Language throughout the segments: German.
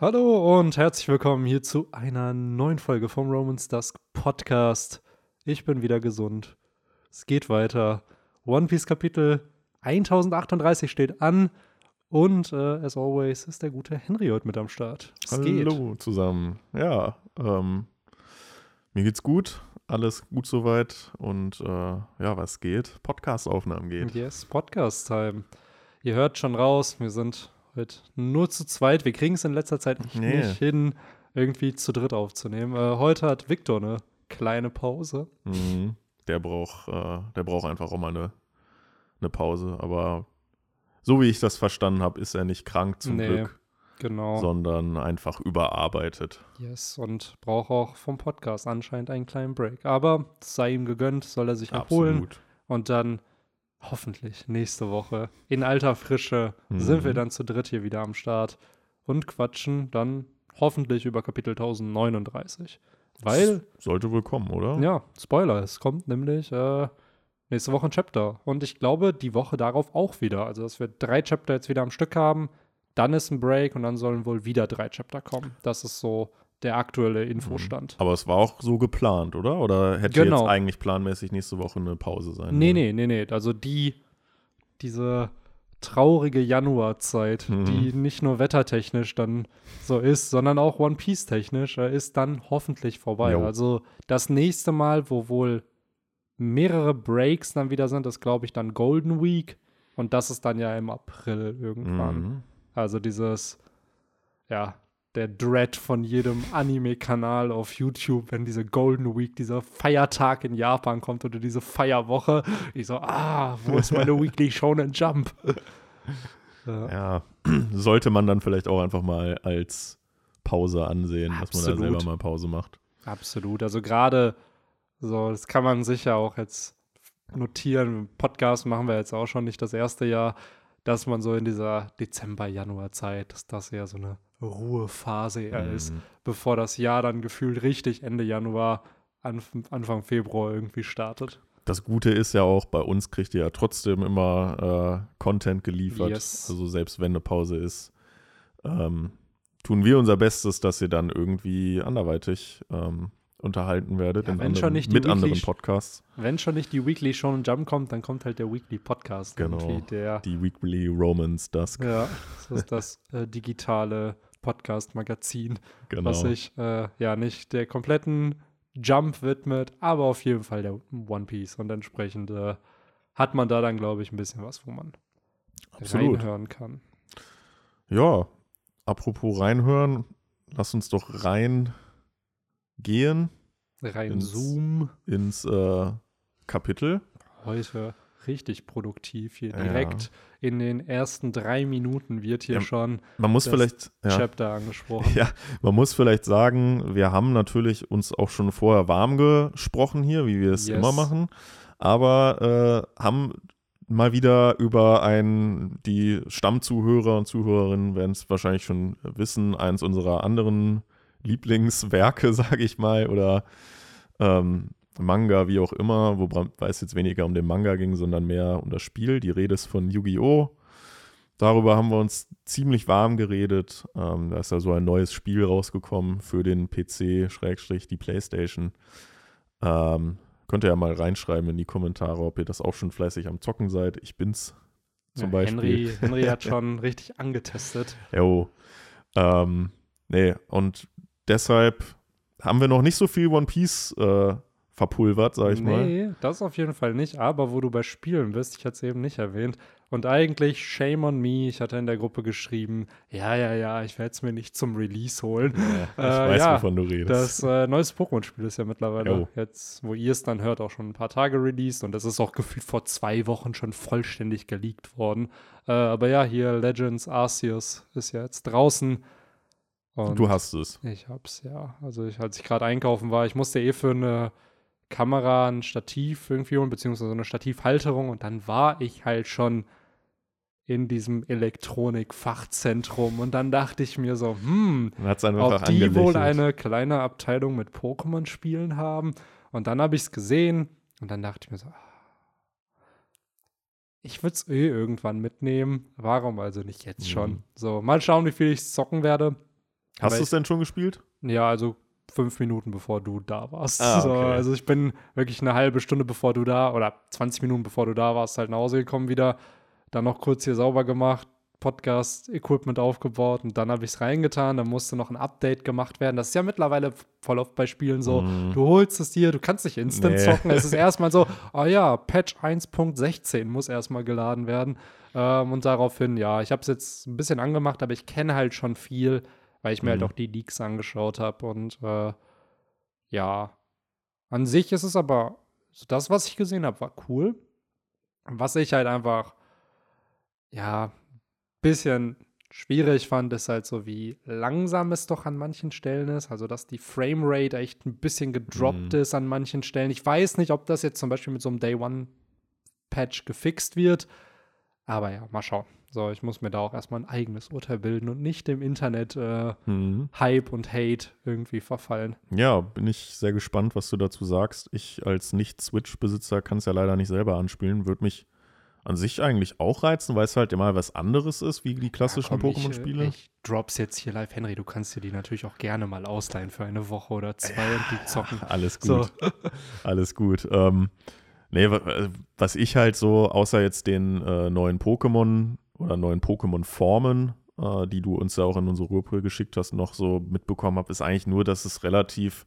Hallo und herzlich willkommen hier zu einer neuen Folge vom Romans Dusk Podcast. Ich bin wieder gesund. Es geht weiter. One Piece Kapitel 1038 steht an. Und äh, as always ist der gute Henry heute mit am Start. Es Hallo geht. zusammen. Ja, ähm, mir geht's gut. Alles gut soweit. Und äh, ja, was geht? Podcast-Aufnahmen geht. Yes, Podcast-Time. Ihr hört schon raus, wir sind heute nur zu zweit. Wir kriegen es in letzter Zeit nicht, nee. nicht hin, irgendwie zu dritt aufzunehmen. Äh, heute hat Victor eine kleine Pause. Mhm. Der braucht, äh, der braucht einfach auch mal eine, eine Pause. Aber so wie ich das verstanden habe, ist er nicht krank zum nee, Glück. Genau. Sondern einfach überarbeitet. Yes, und braucht auch vom Podcast anscheinend einen kleinen Break. Aber sei ihm gegönnt, soll er sich erholen. Absolut. Und dann hoffentlich nächste Woche in alter Frische mhm. sind wir dann zu dritt hier wieder am Start und quatschen dann hoffentlich über Kapitel 1039. Weil. Das sollte wohl kommen, oder? Ja, Spoiler, es kommt nämlich äh, nächste Woche ein Chapter. Und ich glaube, die Woche darauf auch wieder. Also, dass wir drei Chapter jetzt wieder am Stück haben, dann ist ein Break und dann sollen wohl wieder drei Chapter kommen. Das ist so der aktuelle Infostand. Mhm. Aber es war auch so geplant, oder? Oder hätte genau. jetzt eigentlich planmäßig nächste Woche eine Pause sein? Nee, nee, nee, nee. Also die, diese traurige Januarzeit, mhm. die nicht nur wettertechnisch dann so ist, sondern auch One Piece technisch, äh, ist dann hoffentlich vorbei. Jo. Also das nächste Mal, wo wohl mehrere Breaks dann wieder sind, ist glaube ich dann Golden Week und das ist dann ja im April irgendwann. Mhm. Also dieses ja, der Dread von jedem Anime-Kanal auf YouTube, wenn diese Golden Week, dieser Feiertag in Japan kommt oder diese Feierwoche. Ich so, ah, wo ist meine Weekly Shonen Jump? ja. sollte man dann vielleicht auch einfach mal als Pause ansehen, Absolut. dass man da selber mal Pause macht. Absolut. Also gerade so, das kann man sicher auch jetzt notieren. Podcast machen wir jetzt auch schon nicht das erste Jahr, dass man so in dieser Dezember-Januar-Zeit, dass das ja so eine Ruhephase eher mhm. ist, bevor das Jahr dann gefühlt richtig Ende Januar, Anf Anfang Februar irgendwie startet. Das Gute ist ja auch, bei uns kriegt ihr ja trotzdem immer äh, Content geliefert. Yes. Also selbst wenn eine Pause ist, ähm, tun wir unser Bestes, dass ihr dann irgendwie anderweitig ähm, unterhalten werdet ja, anderen, mit Weekly, anderen Podcasts. Wenn schon nicht die Weekly Show und Jump kommt, dann kommt halt der Weekly Podcast. Genau, der, die Weekly Romans Dusk. Ja, das ist das äh, digitale Podcast-Magazin, genau. was sich äh, ja nicht der kompletten Jump widmet, aber auf jeden Fall der One Piece. Und entsprechend äh, hat man da dann, glaube ich, ein bisschen was, wo man Absolut. reinhören kann. Ja, apropos reinhören, lass uns doch rein gehen. Rein ins, Zoom. Ins äh, Kapitel. Heute richtig produktiv hier. Direkt ja. In den ersten drei Minuten wird hier ja, schon man muss vielleicht, ja. Chapter angesprochen. Ja, man muss vielleicht sagen, wir haben natürlich uns auch schon vorher warm gesprochen hier, wie wir es yes. immer machen, aber äh, haben mal wieder über ein, die Stammzuhörer und Zuhörerinnen werden es wahrscheinlich schon wissen, eins unserer anderen Lieblingswerke, sage ich mal, oder ähm, Manga, wie auch immer, wobei es jetzt weniger um den Manga ging, sondern mehr um das Spiel. Die Rede ist von Yu-Gi-Oh! Darüber haben wir uns ziemlich warm geredet. Ähm, da ist ja so ein neues Spiel rausgekommen für den PC, Schrägstrich, die Playstation. Ähm, könnt ihr ja mal reinschreiben in die Kommentare, ob ihr das auch schon fleißig am Zocken seid. Ich bin's zum ja, Beispiel. Henry, Henry hat schon richtig angetestet. Jo. Ähm, nee, und deshalb haben wir noch nicht so viel One Piece äh, verpulvert, sag ich nee, mal. Nee, das auf jeden Fall nicht. Aber wo du bei Spielen bist, ich hatte es eben nicht erwähnt. Und eigentlich, shame on me, ich hatte in der Gruppe geschrieben, ja, ja, ja, ich werde es mir nicht zum Release holen. Ja, ich äh, weiß, ja, wovon du redest. Das äh, neues Pokémon-Spiel ist ja mittlerweile jo. jetzt, wo ihr es dann hört, auch schon ein paar Tage released. Und das ist auch gefühlt vor zwei Wochen schon vollständig geleakt worden. Äh, aber ja, hier Legends Arceus ist ja jetzt draußen. Und du hast es. Ich hab's, ja. Also ich, als ich gerade einkaufen war, ich musste eh für eine Kamera ein Stativ irgendwie holen, beziehungsweise eine Stativhalterung und dann war ich halt schon in diesem Elektronik-Fachzentrum und dann dachte ich mir so, hm, ob die wohl eine kleine Abteilung mit Pokémon-Spielen haben und dann habe ich es gesehen und dann dachte ich mir so, ah, ich würde es eh irgendwann mitnehmen, warum also nicht jetzt schon? Mhm. So, mal schauen, wie viel ich zocken werde. Hast du es denn schon gespielt? Ja, also fünf Minuten bevor du da warst. Ah, okay. so, also ich bin wirklich eine halbe Stunde bevor du da oder 20 Minuten bevor du da warst, halt nach Hause gekommen wieder. Dann noch kurz hier sauber gemacht, Podcast-Equipment aufgebaut und dann habe ich es reingetan. Dann musste noch ein Update gemacht werden. Das ist ja mittlerweile voll oft bei Spielen so. Mm. Du holst es dir, du kannst nicht instant nee. zocken. Es ist erstmal so, oh ja, Patch 1.16 muss erstmal geladen werden. Ähm, und daraufhin, ja, ich habe es jetzt ein bisschen angemacht, aber ich kenne halt schon viel, weil ich mir halt mhm. halt auch die Leaks angeschaut habe. Und äh, ja, an sich ist es aber, so das, was ich gesehen habe, war cool. Was ich halt einfach, ja, bisschen schwierig fand, ist halt so, wie langsam es doch an manchen Stellen ist. Also, dass die Framerate echt ein bisschen gedroppt mhm. ist an manchen Stellen. Ich weiß nicht, ob das jetzt zum Beispiel mit so einem Day One Patch gefixt wird. Aber ja, mal schauen. So, ich muss mir da auch erstmal ein eigenes Urteil bilden und nicht dem Internet äh, mhm. Hype und Hate irgendwie verfallen. Ja, bin ich sehr gespannt, was du dazu sagst. Ich als Nicht-Switch-Besitzer kann es ja leider nicht selber anspielen. Würde mich an sich eigentlich auch reizen, weil es halt immer was anderes ist, wie die klassischen ja, Pokémon-Spiele. Ich, ich drops jetzt hier live, Henry. Du kannst dir die natürlich auch gerne mal ausleihen für eine Woche oder zwei ja, und die zocken. Alles gut. So. alles gut. Ähm, nee, was ich halt so, außer jetzt den äh, neuen Pokémon oder neuen Pokémon-Formen, äh, die du uns ja auch in unsere Rührbrühe geschickt hast, noch so mitbekommen habe, ist eigentlich nur, dass es relativ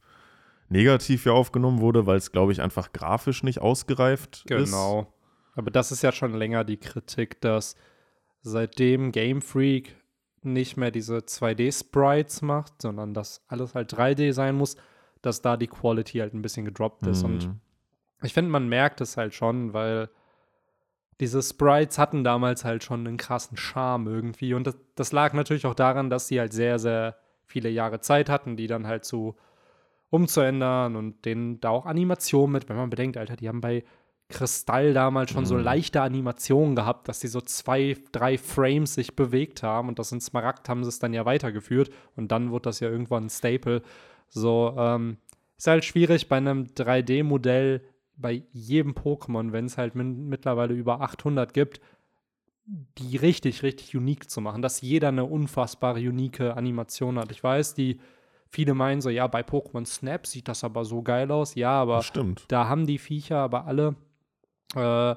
negativ hier aufgenommen wurde, weil es, glaube ich, einfach grafisch nicht ausgereift genau. ist. Genau. Aber das ist ja schon länger die Kritik, dass seitdem Game Freak nicht mehr diese 2D-Sprites macht, sondern dass alles halt 3D sein muss, dass da die Quality halt ein bisschen gedroppt ist. Mhm. Und ich finde, man merkt es halt schon, weil diese Sprites hatten damals halt schon einen krassen Charme irgendwie. Und das, das lag natürlich auch daran, dass sie halt sehr, sehr viele Jahre Zeit hatten, die dann halt zu umzuändern und denen da auch Animationen mit, wenn man bedenkt, Alter, die haben bei Kristall damals schon mhm. so leichte Animationen gehabt, dass sie so zwei, drei Frames sich bewegt haben und das in Smaragd haben sie es dann ja weitergeführt und dann wird das ja irgendwann ein Staple. So, ähm, ist halt schwierig bei einem 3D-Modell bei jedem Pokémon, wenn es halt mittlerweile über 800 gibt, die richtig, richtig unique zu machen, dass jeder eine unfassbare unique Animation hat. Ich weiß, die viele meinen so, ja, bei Pokémon Snap sieht das aber so geil aus. Ja, aber da haben die Viecher aber alle äh,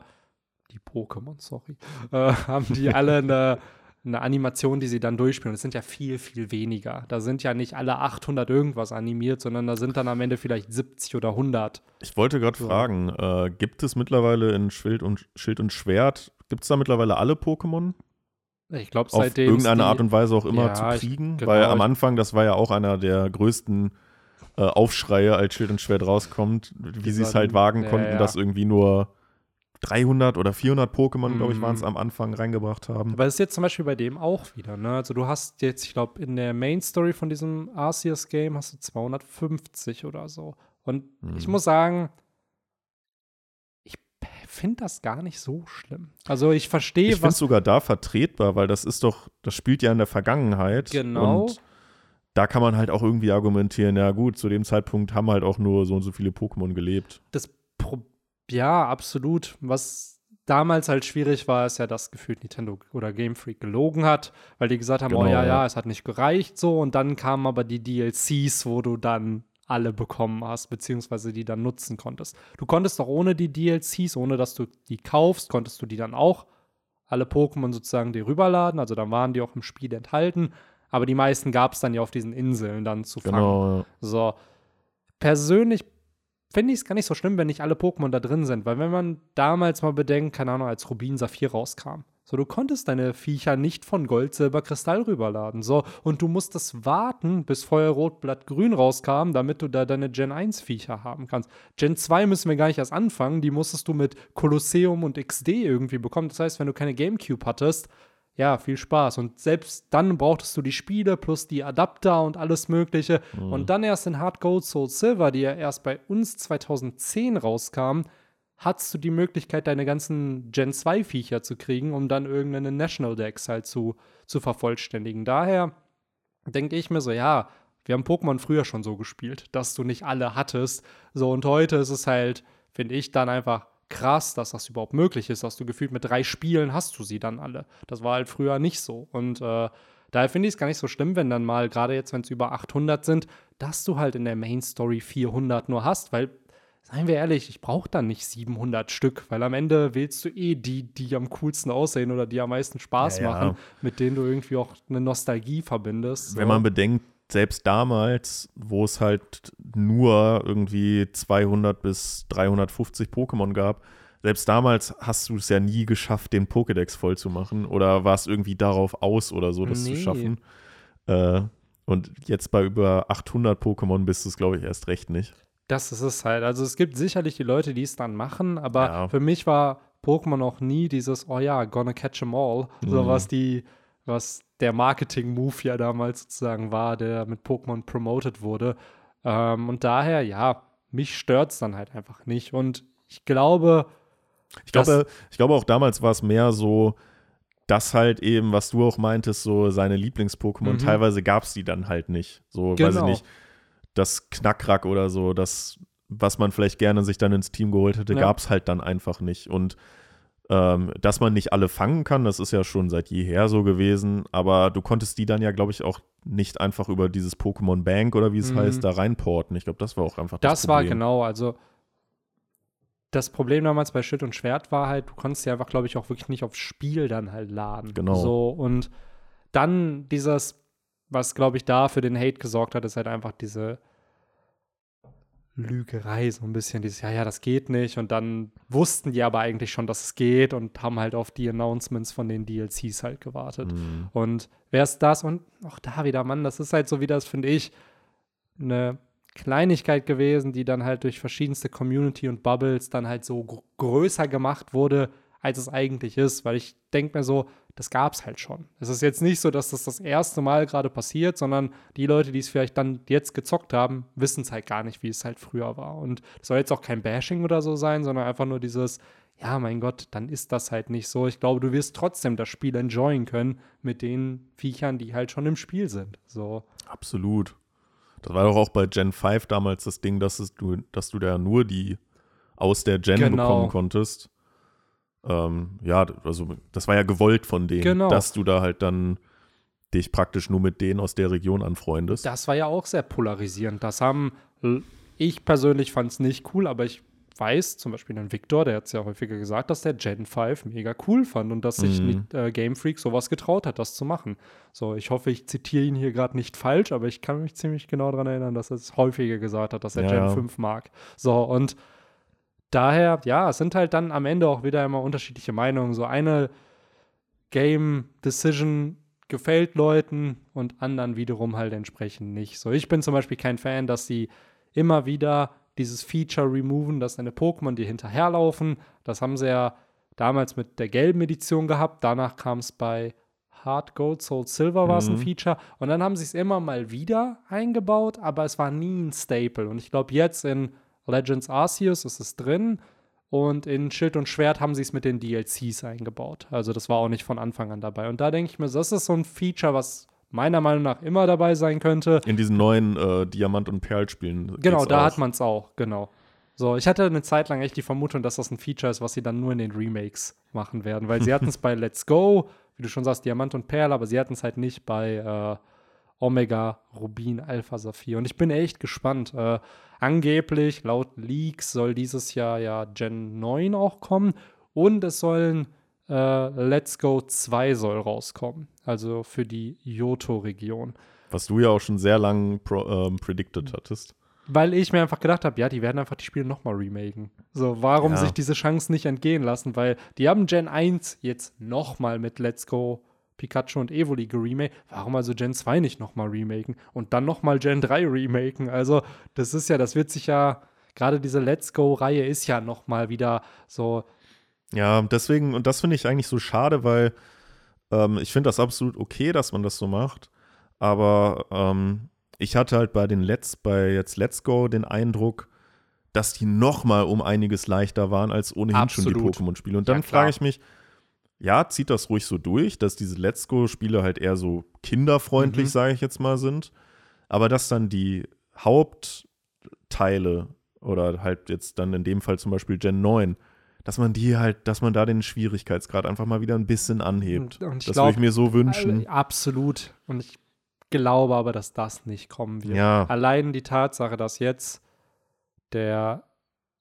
die Pokémon, sorry, äh, haben die alle eine, eine Animation, die sie dann durchspielen. Das sind ja viel, viel weniger. Da sind ja nicht alle 800 irgendwas animiert, sondern da sind dann am Ende vielleicht 70 oder 100. Ich wollte gerade so. fragen, äh, gibt es mittlerweile in Schild und, Schild und Schwert, gibt es da mittlerweile alle Pokémon? Ich glaube, seitdem. Auf irgendeine Art und Weise auch immer ja, zu kriegen. Ich, genau, weil am Anfang, das war ja auch einer der größten äh, Aufschreie, als Schild und Schwert rauskommt, wie sie es halt wagen ja, konnten, ja. das irgendwie nur 300 oder 400 Pokémon, glaube ich, waren es mhm. am Anfang reingebracht haben. Aber das ist jetzt zum Beispiel bei dem auch wieder, ne? Also du hast jetzt, ich glaube, in der Main Story von diesem Arceus-Game hast du 250 oder so. Und mhm. ich muss sagen, ich finde das gar nicht so schlimm. Also ich verstehe, ich finde es sogar da vertretbar, weil das ist doch, das spielt ja in der Vergangenheit. Genau. Und da kann man halt auch irgendwie argumentieren, ja gut, zu dem Zeitpunkt haben halt auch nur so und so viele Pokémon gelebt. Das Problem ja, absolut. Was damals halt schwierig war, ist ja, dass gefühlt Nintendo oder Game Freak gelogen hat, weil die gesagt haben, oh genau, oh ja, ja, es hat nicht gereicht so und dann kamen aber die DLCs, wo du dann alle bekommen hast, beziehungsweise die dann nutzen konntest. Du konntest auch ohne die DLCs, ohne dass du die kaufst, konntest du die dann auch alle Pokémon sozusagen dir rüberladen, also dann waren die auch im Spiel enthalten, aber die meisten gab es dann ja auf diesen Inseln dann zu fangen. Genau. So, persönlich finde ich es gar nicht so schlimm, wenn nicht alle Pokémon da drin sind. Weil wenn man damals mal bedenkt, keine Ahnung, als Rubin Saphir rauskam, so, du konntest deine Viecher nicht von Gold, Silber, Kristall rüberladen. So, und du musstest warten, bis Feuerrot, Blatt, Grün rauskam, damit du da deine Gen 1 Viecher haben kannst. Gen 2 müssen wir gar nicht erst anfangen. Die musstest du mit Kolosseum und XD irgendwie bekommen. Das heißt, wenn du keine Gamecube hattest, ja, viel Spaß. Und selbst dann brauchtest du die Spiele plus die Adapter und alles Mögliche. Mhm. Und dann erst in Hard Gold Soul Silver, die ja erst bei uns 2010 rauskam, hattest du die Möglichkeit, deine ganzen Gen 2 Viecher zu kriegen, um dann irgendeine National Decks halt zu, zu vervollständigen. Daher denke ich mir so, ja, wir haben Pokémon früher schon so gespielt, dass du nicht alle hattest. So, und heute ist es halt, finde ich, dann einfach krass, dass das überhaupt möglich ist, dass du gefühlt mit drei Spielen hast du sie dann alle. Das war halt früher nicht so. Und äh, daher finde ich es gar nicht so schlimm, wenn dann mal, gerade jetzt, wenn es über 800 sind, dass du halt in der Main Story 400 nur hast, weil seien wir ehrlich, ich brauche dann nicht 700 Stück, weil am Ende wählst du eh die, die am coolsten aussehen oder die am meisten Spaß ja, machen, ja. mit denen du irgendwie auch eine Nostalgie verbindest. So. Wenn man bedenkt, selbst damals, wo es halt nur irgendwie 200 bis 350 Pokémon gab, selbst damals hast du es ja nie geschafft, den Pokédex voll zu machen oder warst irgendwie darauf aus oder so, das nee. zu schaffen. Äh, und jetzt bei über 800 Pokémon bist du es, glaube ich, erst recht nicht. Das ist es halt. Also es gibt sicherlich die Leute, die es dann machen, aber ja. für mich war Pokémon auch nie dieses, oh ja, gonna catch them all, mhm. so was die, was der Marketing-Move ja damals sozusagen war, der mit Pokémon promoted wurde. Ähm, und daher, ja, mich stört es dann halt einfach nicht. Und ich glaube, ich glaube, ich glaube auch damals war es mehr so, dass halt eben, was du auch meintest, so seine Lieblings-Pokémon, mhm. teilweise gab es die dann halt nicht. So, genau. weiß ich genau. nicht das Knackrack oder so, das, was man vielleicht gerne sich dann ins Team geholt hätte, ja. gab es halt dann einfach nicht. Und ähm, dass man nicht alle fangen kann, das ist ja schon seit jeher so gewesen, aber du konntest die dann ja, glaube ich, auch nicht einfach über dieses Pokémon Bank oder wie es mhm. heißt, da reinporten. Ich glaube, das war auch einfach das, das war genau, also das Problem damals bei Schild und Schwert war halt, du konntest ja einfach, glaube ich, auch wirklich nicht aufs Spiel dann halt laden. Genau. So, und dann dieses, was, glaube ich, da für den Hate gesorgt hat, ist halt einfach diese Lügerei, so ein bisschen dieses, ja, ja, das geht nicht. Und dann wussten die aber eigentlich schon, dass es geht und haben halt auf die Announcements von den DLCs halt gewartet. Mhm. Und wer ist das? Und auch da wieder, Mann, das ist halt so wie das, finde ich, eine Kleinigkeit gewesen, die dann halt durch verschiedenste Community und Bubbles dann halt so gr größer gemacht wurde, als es eigentlich ist. Weil ich denke mir so, das gab es halt schon. Es ist jetzt nicht so, dass das das erste Mal gerade passiert, sondern die Leute, die es vielleicht dann jetzt gezockt haben, wissen es halt gar nicht, wie es halt früher war. Und es soll jetzt auch kein Bashing oder so sein, sondern einfach nur dieses, ja, mein Gott, dann ist das halt nicht so. Ich glaube, du wirst trotzdem das Spiel enjoyen können mit den Viechern, die halt schon im Spiel sind. So. Absolut. Das war doch auch bei Gen 5 damals das Ding, dass, es, du, dass du da nur die aus der Gen genau. bekommen konntest. Ähm, ja, also das war ja gewollt von denen, genau. dass du da halt dann dich praktisch nur mit denen aus der Region anfreundest. Das war ja auch sehr polarisierend. Das haben, ich persönlich fand es nicht cool, aber ich weiß, zum Beispiel ein Victor, der hat es ja häufiger gesagt, dass der Gen 5 mega cool fand und dass sich mhm. äh, Game Freak sowas getraut hat, das zu machen. So, ich hoffe, ich zitiere ihn hier gerade nicht falsch, aber ich kann mich ziemlich genau daran erinnern, dass er es häufiger gesagt hat, dass er ja, Gen ja. 5 mag. So, und daher, ja, es sind halt dann am Ende auch wieder immer unterschiedliche Meinungen. So eine Game Decision gefällt Leuten und anderen wiederum halt entsprechend nicht. So, ich bin zum Beispiel kein Fan, dass sie immer wieder dieses Feature removen, dass deine Pokémon dir hinterherlaufen. Das haben sie ja damals mit der gelben Edition gehabt. Danach kam es bei Hard Gold, Soul Silver war es mhm. ein Feature. Und dann haben sie es immer mal wieder eingebaut, aber es war nie ein Staple. Und ich glaube, jetzt in Legends Arceus ist es drin. Und in Schild und Schwert haben sie es mit den DLCs eingebaut. Also das war auch nicht von Anfang an dabei. Und da denke ich mir, das ist so ein Feature, was meiner Meinung nach immer dabei sein könnte. In diesen neuen äh, Diamant- und Perl-Spielen. Genau, da auch. hat man es auch, genau. So, ich hatte eine Zeit lang echt die Vermutung, dass das ein Feature ist, was sie dann nur in den Remakes machen werden, weil sie hatten es bei Let's Go, wie du schon sagst, Diamant und Perl, aber sie hatten es halt nicht bei äh, Omega, Rubin, Alpha, Saphir. Und ich bin echt gespannt. Äh, angeblich, laut Leaks, soll dieses Jahr ja Gen 9 auch kommen und es sollen äh, Let's Go 2 soll rauskommen. Also für die Johto-Region. Was du ja auch schon sehr lange pro, ähm, predicted hattest. Weil ich mir einfach gedacht habe, ja, die werden einfach die Spiele nochmal remaken. So, warum ja. sich diese Chance nicht entgehen lassen? Weil die haben Gen 1 jetzt nochmal mit Let's Go Pikachu und Evoli geremake. Warum also Gen 2 nicht nochmal remaken? Und dann nochmal Gen 3 remaken? Also, das ist ja, das wird sich ja, gerade diese Let's Go-Reihe ist ja nochmal wieder so. Ja, deswegen, und das finde ich eigentlich so schade, weil ähm, ich finde das absolut okay, dass man das so macht. Aber ähm, ich hatte halt bei den Let's, bei jetzt Let's Go den Eindruck, dass die noch mal um einiges leichter waren als ohnehin absolut. schon die Pokémon-Spiele. Und dann ja, frage ich mich, ja, zieht das ruhig so durch, dass diese Let's Go-Spiele halt eher so kinderfreundlich, mhm. sage ich jetzt mal, sind. Aber dass dann die Hauptteile oder halt jetzt dann in dem Fall zum Beispiel Gen 9, dass man die halt, dass man da den Schwierigkeitsgrad einfach mal wieder ein bisschen anhebt. Und ich das glaub, würde ich mir so wünschen. Äh, absolut. Und ich glaube aber, dass das nicht kommen wird. Ja. Allein die Tatsache, dass jetzt der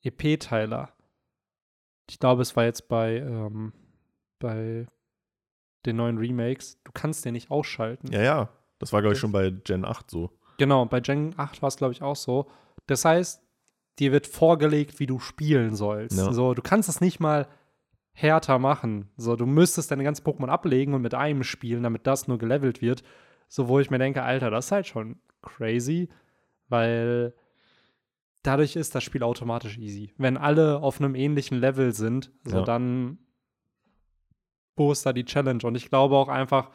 EP-Teiler, ich glaube, es war jetzt bei, ähm, bei den neuen Remakes, du kannst den nicht ausschalten. Ja, ja. Das war, glaube ich, schon bei Gen 8 so. Genau, bei Gen 8 war es, glaube ich, auch so. Das heißt, dir wird vorgelegt, wie du spielen sollst. Ja. So, du kannst es nicht mal härter machen. So, du müsstest deine ganzen Pokémon ablegen und mit einem spielen, damit das nur gelevelt wird. So, wo ich mir denke, Alter, das ist halt schon crazy, weil dadurch ist das Spiel automatisch easy. Wenn alle auf einem ähnlichen Level sind, so Ja. dann da die Challenge? Und ich glaube auch einfach,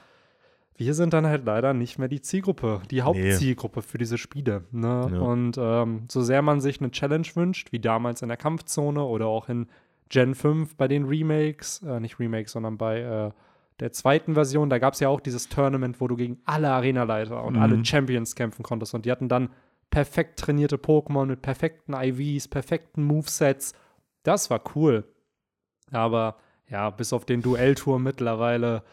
wir sind dann halt leider nicht mehr die Zielgruppe, die Hauptzielgruppe für diese Spiele. Ne? Ja. Und ähm, so sehr man sich eine Challenge wünscht, wie damals in der Kampfzone oder auch in Gen 5 bei den Remakes, äh, nicht Remakes, sondern bei äh, der zweiten Version, da gab es ja auch dieses Tournament, wo du gegen alle Arenaleiter und Mhm. alle Champions kämpfen konntest. Und die hatten dann perfekt trainierte Pokémon mit perfekten IVs, perfekten Movesets. Das war cool. Aber ja, bis auf den Duellturm mittlerweile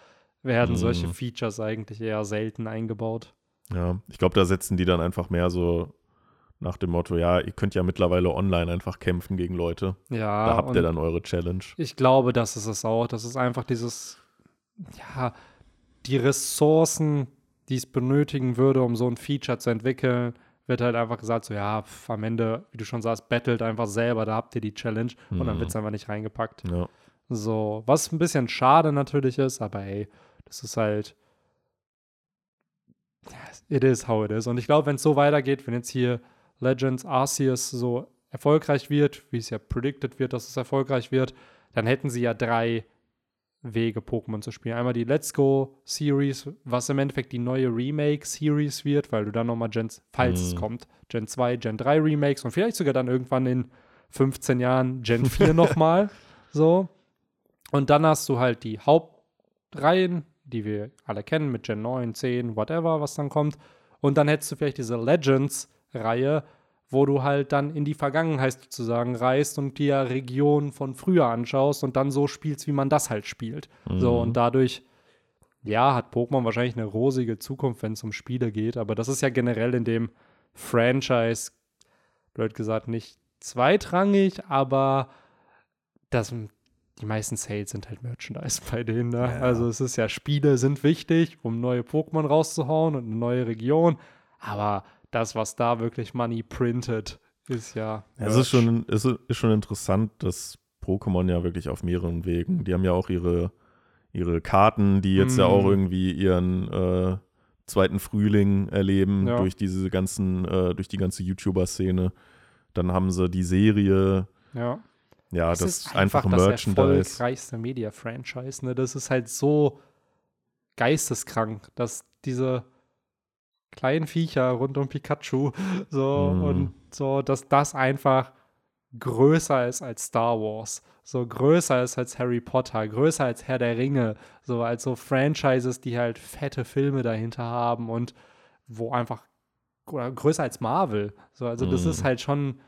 werden Mhm. solche Features eigentlich eher selten eingebaut. Ja, ich glaube, da setzen die dann einfach mehr so nach dem Motto, ja, ihr könnt ja mittlerweile online einfach kämpfen gegen Leute. Ja, da habt ihr dann eure Challenge. ich glaube, das ist es auch. Das ist einfach dieses, ja, die Ressourcen, die es benötigen würde, um so ein Feature zu entwickeln, wird halt einfach gesagt, so ja, pf, am Ende, wie du schon sagst, battelt einfach selber, da habt ihr die Challenge und dann Mhm. wird es einfach nicht reingepackt. Ja. So, was ein bisschen schade natürlich ist, aber ey, das ist halt. It is how it is. Und ich glaube, wenn es so weitergeht, wenn jetzt hier Legends Arceus so erfolgreich wird, wie es ja predicted wird, dass es erfolgreich wird, dann hätten sie ja drei Wege, Pokémon zu spielen. Einmal die Let's Go Series, was im Endeffekt die neue Remake Series wird, weil du dann nochmal Gens, falls es Mhm. kommt, Gen 2, Gen 3 Remakes und vielleicht sogar dann irgendwann in 15 Jahren Gen 4 nochmal. So. Und dann hast du halt die Hauptreihen, die wir alle kennen, mit Gen 9, 10, whatever, was dann kommt. Und dann hättest du vielleicht diese Legends-Reihe, wo du halt dann in die Vergangenheit sozusagen reist und dir Regionen von früher anschaust und dann so spielst, wie man das halt spielt. So, Mhm. und dadurch, ja, hat Pokémon wahrscheinlich eine rosige Zukunft, wenn es um Spiele geht, aber das ist ja generell in dem Franchise, blöd gesagt, nicht zweitrangig, aber das, die meisten Sales sind halt Merchandise bei denen. Ne? Ja. Also es ist ja, Spiele sind wichtig, um neue Pokémon rauszuhauen und eine neue Region, aber das, was da wirklich Money printet, ist ja. Ja, es ist schon, es ist schon interessant, dass Pokémon ja wirklich auf mehreren Wegen, die haben ja auch ihre, ihre Karten, die jetzt ja Mhm. auch irgendwie ihren äh, zweiten Frühling erleben Ja. durch diese ganzen, äh, durch die ganze YouTuber-Szene. Dann haben sie die Serie, Ja. Ja, Es das ist ist einfach das Merchandise. erfolgreichste Media-Franchise. Ne? Das ist halt so geisteskrank, dass diese kleinen Viecher rund um Pikachu so Mhm. und so, dass das einfach größer ist als Star Wars, so größer ist als Harry Potter, größer als Herr der Ringe, so als so Franchises, die halt fette Filme dahinter haben und wo einfach oder größer als Marvel. So, also das Mhm. ist halt schon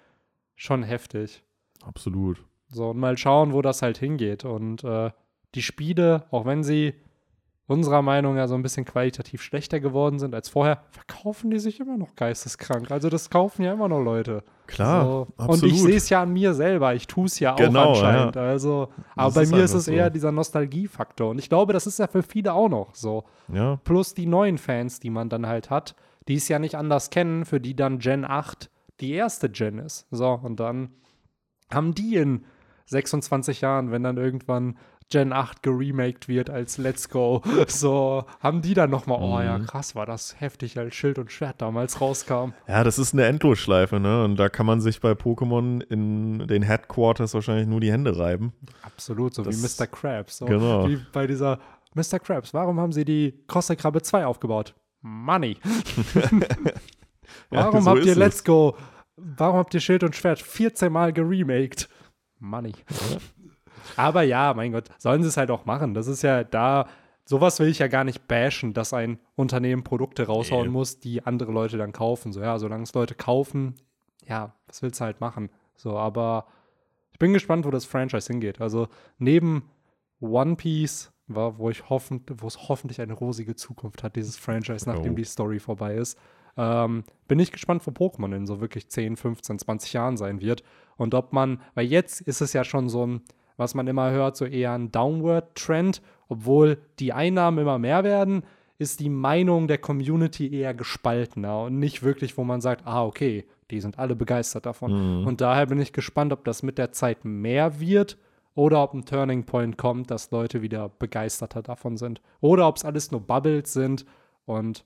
schon heftig. Absolut. So, und mal schauen, wo das halt hingeht. Und äh, die Spiele, auch wenn sie unserer Meinung nach so ein bisschen qualitativ schlechter geworden sind als vorher, verkaufen die sich immer noch geisteskrank. Also das kaufen ja immer noch Leute. Klar, so. absolut. Und ich sehe es ja an mir selber. Ich tue es ja auch Genau, anscheinend. Also, aber Das bei mir ist es eher so. dieser Nostalgiefaktor. Und ich glaube, das ist ja für viele auch noch so. Ja, Plus die neuen Fans, die man dann halt hat, die es ja nicht anders kennen, für die dann Gen 8 die erste Gen ist. So, und dann haben die in 26 Jahren, wenn dann irgendwann Gen 8 geremaked wird als Let's Go, so haben die dann nochmal, oh ja, Mhm. krass, war das heftig, als Schild und Schwert damals rauskam. Ja, das ist eine Endlosschleife, ne? Und da kann man sich bei Pokémon in den Headquarters wahrscheinlich nur die Hände reiben. Absolut, so Das- wie Mr. Krabs. So Genau. Wie bei dieser Mr. Krabs. Warum haben sie die Krabbe 2 aufgebaut? Money. Ja, Warum so habt ihr Let's es. Go? Warum habt ihr Schild und Schwert 14 Mal geremaked? Money. Aber ja, mein Gott, sollen sie es halt auch machen. Das ist ja da, sowas will ich ja gar nicht bashen, dass ein Unternehmen Produkte raushauen Nee. muss, die andere Leute dann kaufen. So, ja, solange es Leute kaufen, ja, was willst du halt machen? So, aber ich bin gespannt, wo das Franchise hingeht. Also neben One Piece war, wo ich hoffen, wo es hoffentlich eine rosige Zukunft hat, dieses Franchise, nachdem oh. die Story vorbei ist. Ähm, bin ich gespannt, wo Pokémon in so wirklich 10, 15, 20 Jahren sein wird. Und ob man, weil jetzt ist es ja schon so ein, was man immer hört, so eher ein Downward-Trend, obwohl die Einnahmen immer mehr werden, ist die Meinung der Community eher gespaltener und nicht wirklich, wo man sagt, ah, okay, die sind alle begeistert davon. Mhm. Und daher bin ich gespannt, ob das mit der Zeit mehr wird oder ob ein Turning Point kommt, dass Leute wieder begeisterter davon sind. Oder ob es alles nur Bubbles sind und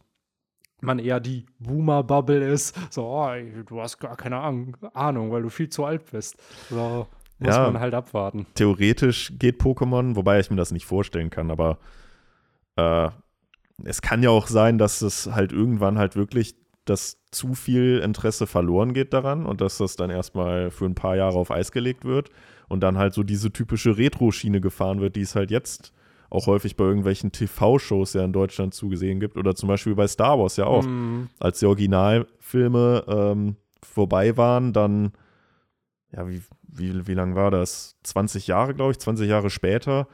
man eher die Boomer-Bubble ist. So, oh, du hast gar keine Ahnung, weil du viel zu alt bist. So muss ja, man halt abwarten. Theoretisch geht Pokémon, wobei ich mir das nicht vorstellen kann, aber äh, es kann ja auch sein, dass es halt irgendwann halt wirklich dass zu viel Interesse verloren geht daran und dass das dann erstmal für ein paar Jahre auf Eis gelegt wird und dann halt so diese typische Retro-Schiene gefahren wird, die es halt jetzt auch häufig bei irgendwelchen TV-Shows ja in Deutschland zugesehen gibt. Oder zum Beispiel bei Star Wars ja auch. Mhm. Als die Originalfilme ähm, vorbei waren, dann, ja, wie, wie, wie lang war das? 20 Jahre, glaube ich, 20 Jahre später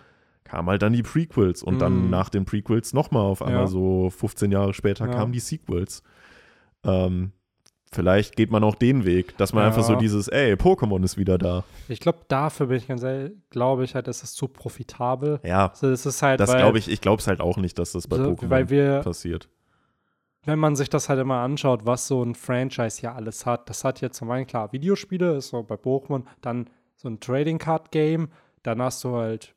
kamen halt dann die Prequels und mhm. dann nach den Prequels nochmal auf einmal ja. so 15 Jahre später ja. kamen die Sequels. Ähm, Vielleicht geht man auch den Weg, dass man ja. einfach so dieses, ey, Pokémon ist wieder da. Ich glaube, dafür bin ich ganz ehrlich, glaube ich halt, das ist zu profitabel. Ja. Also, das ist halt, das glaube ich, ich glaube es halt auch nicht, dass das bei so, Pokémon wir, passiert. Wenn man sich das halt immer anschaut, was so ein Franchise ja alles hat, das hat jetzt zum einen klar Videospiele, ist so bei Pokémon, dann so ein Trading Card Game, dann hast du halt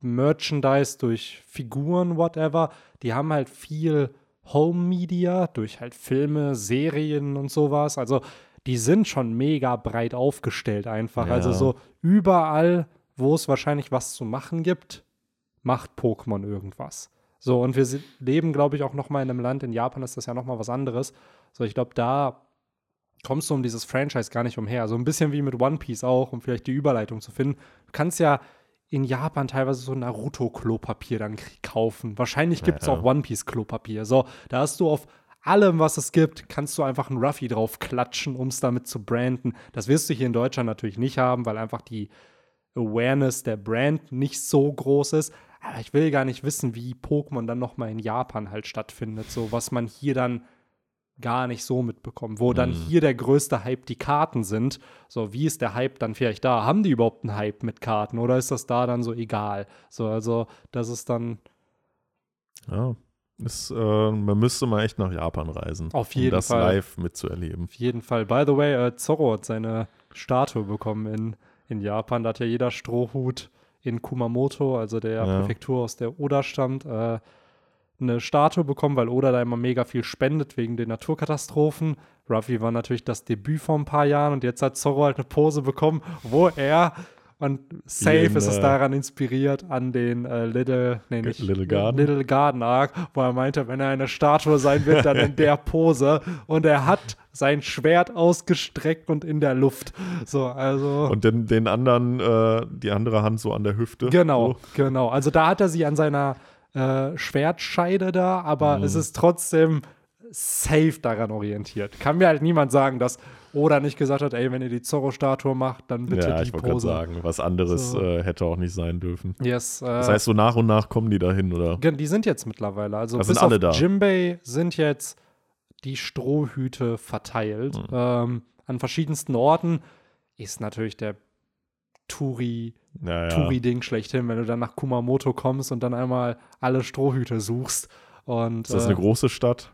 Merchandise durch Figuren, whatever. Die haben halt viel Home Media, durch halt Filme, Serien und sowas. Also die sind schon mega breit aufgestellt einfach. Ja. Also so überall, wo es wahrscheinlich was zu machen gibt, macht Pokémon irgendwas. So, und wir leben, glaube ich, auch noch mal in einem Land, in Japan ist das ja noch mal was anderes. So, ich glaube, da kommst du um dieses Franchise gar nicht umher. So ein bisschen wie mit One Piece auch, um vielleicht die Überleitung zu finden. Du kannst ja in Japan teilweise so Naruto-Klopapier dann kaufen. Wahrscheinlich gibt es ja, auch One Piece-Klopapier. So, da hast du auf allem, was es gibt, kannst du einfach einen Ruffy drauf klatschen, um es damit zu branden. Das wirst du hier in Deutschland natürlich nicht haben, weil einfach die Awareness der Brand nicht so groß ist. Aber ich will gar nicht wissen, wie Pokémon dann noch mal in Japan halt stattfindet. So, was man hier dann gar nicht so mitbekommen, wo dann mhm. hier der größte Hype die Karten sind. So, wie ist der Hype dann vielleicht da? Haben die überhaupt einen Hype mit Karten oder ist das da dann so egal? So, also, das ist dann. Ja, ist, äh, man müsste mal echt nach Japan reisen, Auf jeden um das Fall. live mitzuerleben. Auf jeden Fall. By the way, äh, Zorro hat seine Statue bekommen in, in Japan. Da hat ja jeder Strohhut in Kumamoto, also der ja. Präfektur, aus der Oda stammt, äh, eine Statue bekommen, weil Oda da immer mega viel spendet wegen den Naturkatastrophen. Ruffy war natürlich das Debüt vor ein paar Jahren und jetzt hat Zorro halt eine Pose bekommen, wo er und safe in, ist es daran inspiriert an den äh, Little, nee, nicht, Little Garden. Little Garden Arc, wo er meinte, wenn er eine Statue sein wird, dann in der Pose. Und er hat sein Schwert ausgestreckt und in der Luft. So, also. Und den, den anderen, äh, die andere Hand so an der Hüfte. Genau, so. genau. Also da hat er sie an seiner äh, Schwertscheide da, aber mhm. es ist trotzdem safe daran orientiert. Kann mir halt niemand sagen, dass Oda nicht gesagt hat, ey, wenn ihr die Zorro-Statue macht, dann bitte ja, die Pose. Ja, ich wollte gerade sagen, was anderes so. äh, hätte auch nicht sein dürfen. Yes, äh, das heißt, so nach und nach kommen die dahin, oder? Die sind jetzt mittlerweile. Also das bis sind alle auf da. Jimbei sind jetzt die Strohhüte verteilt. Mhm. Ähm, an verschiedensten Orten ist natürlich der Touri ja, ja. Touri-Ding schlechthin, wenn du dann nach Kumamoto kommst und dann einmal alle Strohhüte suchst. Und, ist das eine äh, große Stadt?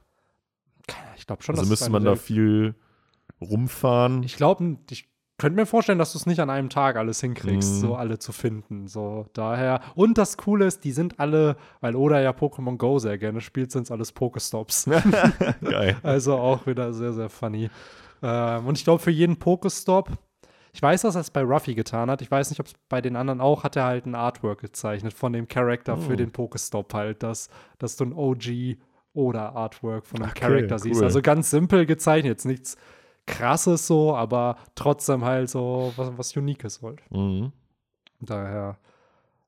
Ich glaube schon. Also müsste man da viel rumfahren. Ich glaube, ich könnte mir vorstellen, dass du es nicht an einem Tag alles hinkriegst, mm. so alle zu finden. So daher. Und das Coole ist, die sind alle, weil Oda ja Pokémon Go sehr gerne spielt, sind es alles Pokestops. Geil. Also auch wieder sehr, sehr funny. Ähm, und ich glaube, für jeden Pokestop ich weiß, dass er es bei Ruffy getan hat. Ich weiß nicht, ob es bei den anderen auch, hat er halt ein Artwork gezeichnet von dem Charakter oh. für den Pokestop halt, dass, dass du ein OG oder Artwork von einem okay, Charakter cool. siehst. Also ganz simpel gezeichnet, jetzt nichts krasses so, aber trotzdem halt so was, was Uniques halt. Mhm. Daher,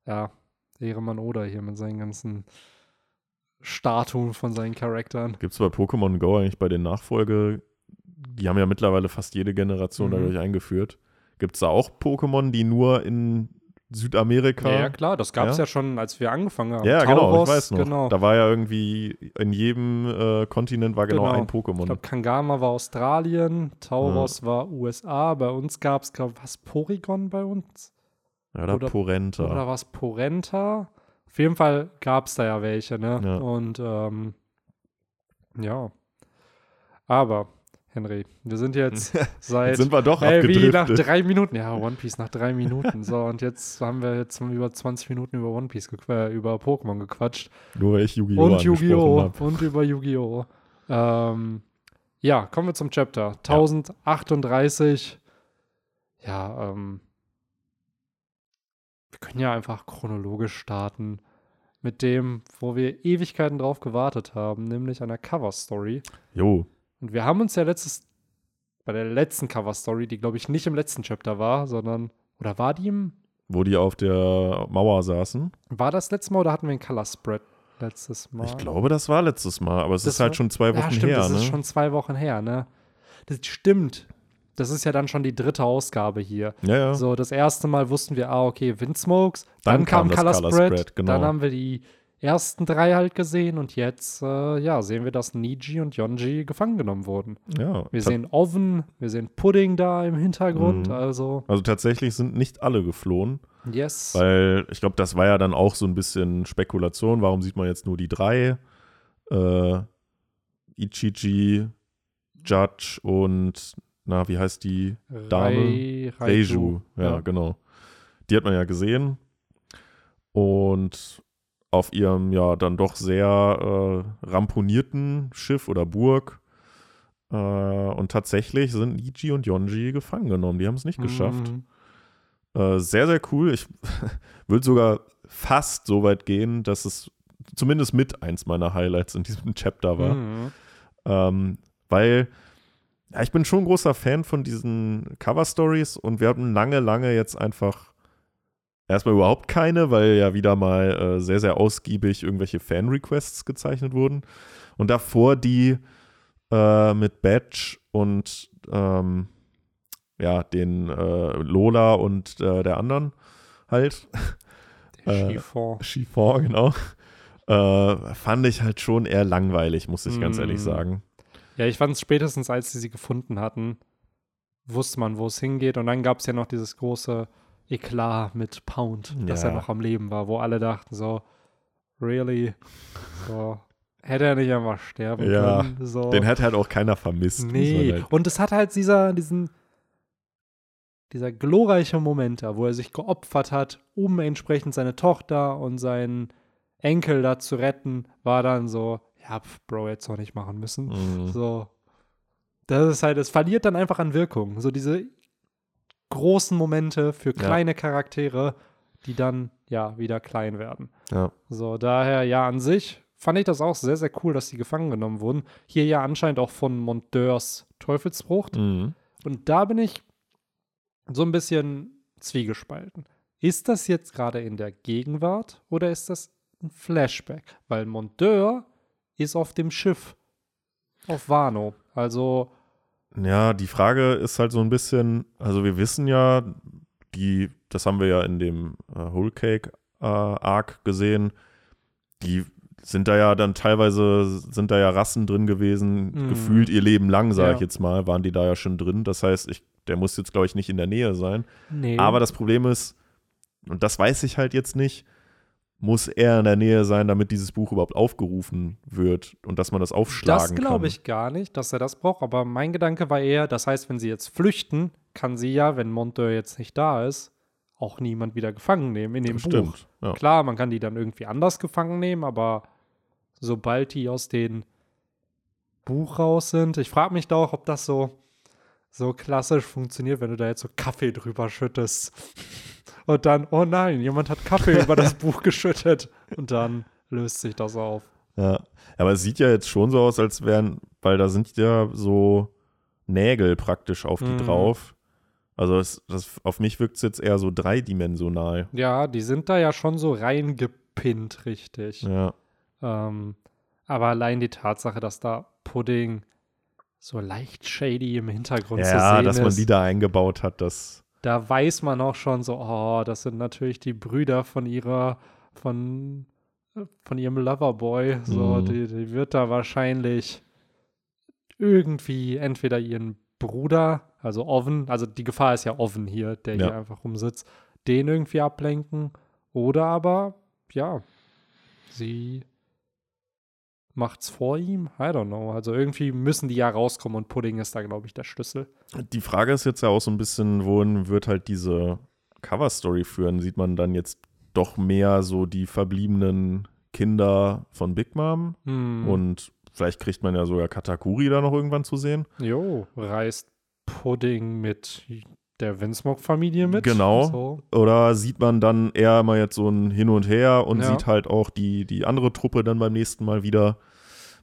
ja, Ehremann Oda hier mit seinen ganzen Statuen von seinen Charakteren. Gibt es bei Pokémon Go eigentlich bei den Nachfolge, die haben ja mittlerweile fast jede Generation mhm. dadurch eingeführt. Gibt es da auch Pokémon, die nur in Südamerika. Ja, ja klar, das gab es ja? ja? schon, als wir angefangen haben. Ja, Tauros, genau, ich weiß noch. Genau. Da war ja irgendwie, in jedem äh, Kontinent war genau, genau. ein Pokémon. Ich glaube, Kangama war Australien, Tauros ja. war USA, bei uns gab es, glaube ich, was, Porygon bei uns? Ja, oder, oder Porenta. Oder was, Porenta? Auf jeden Fall gab es da ja welche, ne? Und, ähm, ja. Aber Henry. Wir sind jetzt seit. jetzt sind wir doch ey, wie nach drei Minuten. Ja, One Piece nach drei Minuten. So, und jetzt haben wir jetzt über 20 Minuten über One Piece, äh, über Pokémon gequatscht. Nur weil ich Yu-Gi-Oh! Und Yu-Gi-Oh! Und über Yu-Gi-Oh! Ähm, ja, kommen wir zum Chapter. 1038. Ja, ja ähm. Wir können ja einfach chronologisch starten mit dem, wo wir Ewigkeiten drauf gewartet haben, nämlich einer Cover-Story. Jo. Und wir haben uns ja letztes, bei der letzten Cover-Story, die glaube ich nicht im letzten Chapter war, sondern, oder war die im? Wo die auf der Mauer saßen. War das letztes Mal oder hatten wir einen Color Spread letztes Mal? Ich glaube, das war letztes Mal, aber es das ist halt schon zwei Wochen ja, stimmt, her. Das ne? ist schon zwei Wochen her, ne? Das stimmt. Das ist ja dann schon die dritte Ausgabe hier. Ja, ja. So, das erste Mal wussten wir, ah, okay, Windsmokes. Dann, dann kam, kam Color, Color Spread. Spread genau. Dann haben wir die ersten drei halt gesehen und jetzt äh, ja, sehen wir, dass Niji und Yonji gefangen genommen wurden. Ja, wir sehen Oven, wir sehen Pudding da im Hintergrund. Mhm. Also. also tatsächlich sind nicht alle geflohen. Yes. Weil ich glaube, das war ja dann auch so ein bisschen Spekulation. Warum sieht man jetzt nur die drei? Äh, Ichiji, Judge und na, wie heißt die Dame? Rei, Reiju. Ja, ja, genau. Die hat man ja gesehen. Und auf ihrem ja dann doch sehr äh, ramponierten Schiff oder Burg. Äh, und tatsächlich sind Ichi und Yonji gefangen genommen. Die haben es nicht geschafft. Mhm. Äh, sehr, sehr cool. Ich würde sogar fast so weit gehen, dass es zumindest mit eins meiner Highlights in diesem Chapter war. Mhm. Ähm, weil ja, ich bin schon ein großer Fan von diesen Cover-Stories und wir hatten lange, lange jetzt einfach Erstmal überhaupt keine, weil ja wieder mal äh, sehr, sehr ausgiebig irgendwelche Fan-Requests gezeichnet wurden. Und davor die äh, mit Badge und ähm, ja, den äh, Lola und äh, der anderen halt. Der Chiffon. Äh, Chiffon, genau. Äh, fand ich halt schon eher langweilig, muss ich mm. ganz ehrlich mm. sagen. Ja, ich fand es spätestens, als sie sie gefunden hatten, wusste man, wo es hingeht. Und dann gab es ja noch dieses große Eklat mit Pound, dass er noch am Leben war, wo alle dachten so, really? So, hätte er nicht einfach sterben ja, können. So. Den hätte halt auch keiner vermisst. Nee, halt. und es hat halt dieser, diesen, dieser glorreiche Moment da, wo er sich geopfert hat, um entsprechend seine Tochter und seinen Enkel da zu retten, war dann so, ja, Bro, jetzt auch nicht machen müssen. Mhm. So. Das ist halt, es verliert dann einfach an Wirkung. So diese großen Momente für kleine ja. Charaktere, die dann ja wieder klein werden. Ja. So, daher ja an sich fand ich das auch sehr, sehr cool, dass die gefangen genommen wurden. Hier ja anscheinend auch von Monteurs Teufelsfrucht. Mhm. Und da bin ich so ein bisschen zwiegespalten. Ist das jetzt gerade in der Gegenwart oder ist das ein Flashback? Weil Monteur ist auf dem Schiff auf Wano. Also ja, die Frage ist halt so ein bisschen, also wir wissen ja, die, das haben wir ja in dem äh, Whole Cake äh, Arc gesehen, die sind da ja dann teilweise, sind da ja Rassen drin gewesen, mhm. gefühlt ihr Leben lang, sage ja. ich jetzt mal, waren die da ja schon drin. Das heißt, ich, der muss jetzt, glaube ich, nicht in der Nähe sein. Nee. Aber das Problem ist, und das weiß ich halt jetzt nicht, muss er in der Nähe sein, damit dieses Buch überhaupt aufgerufen wird und dass man das aufschlagen das kann. Das glaube ich gar nicht, dass er das braucht, aber mein Gedanke war eher, das heißt, wenn sie jetzt flüchten, kann sie ja, wenn Monteur jetzt nicht da ist, auch niemand wieder gefangen nehmen in dem das Buch. Stimmt, ja. Klar, man kann die dann irgendwie anders gefangen nehmen, aber sobald die aus dem Buch raus sind, ich frage mich da auch, ob das so, so klassisch funktioniert, wenn du da jetzt so Kaffee drüber schüttest. Und dann, oh nein, jemand hat Kaffee über das Buch geschüttet. Und dann löst sich das auf. Ja, aber es sieht ja jetzt schon so aus, als wären, weil da sind ja so Nägel praktisch auf die mm. drauf. Also das, das, auf mich wirkt es jetzt eher so dreidimensional. Ja, die sind da ja schon so reingepinnt, richtig. Ja. Ähm, aber allein die Tatsache, dass da Pudding so leicht shady im Hintergrund ja, zu sehen ist. Ja, dass man die da eingebaut hat, das da weiß man auch schon so, oh, das sind natürlich die Brüder von ihrer, von, von ihrem Loverboy. So, mhm. die, die wird da wahrscheinlich irgendwie entweder ihren Bruder, also Oven, also die Gefahr ist ja Oven hier, der ja. hier einfach rumsitzt, den irgendwie ablenken. Oder aber, ja, sie macht's vor ihm? I don't know. Also irgendwie müssen die ja rauskommen und Pudding ist da, glaube ich, der Schlüssel. Die Frage ist jetzt ja auch so ein bisschen, wohin wird halt diese Cover-Story führen? Sieht man dann jetzt doch mehr so die verbliebenen Kinder von Big Mom hm. und vielleicht kriegt man ja sogar Katakuri da noch irgendwann zu sehen. Jo, reist Pudding mit der Windsmoke-Familie mit. Genau. So. Oder sieht man dann eher mal jetzt so ein Hin und Her und ja. sieht halt auch die, die andere Truppe dann beim nächsten Mal wieder.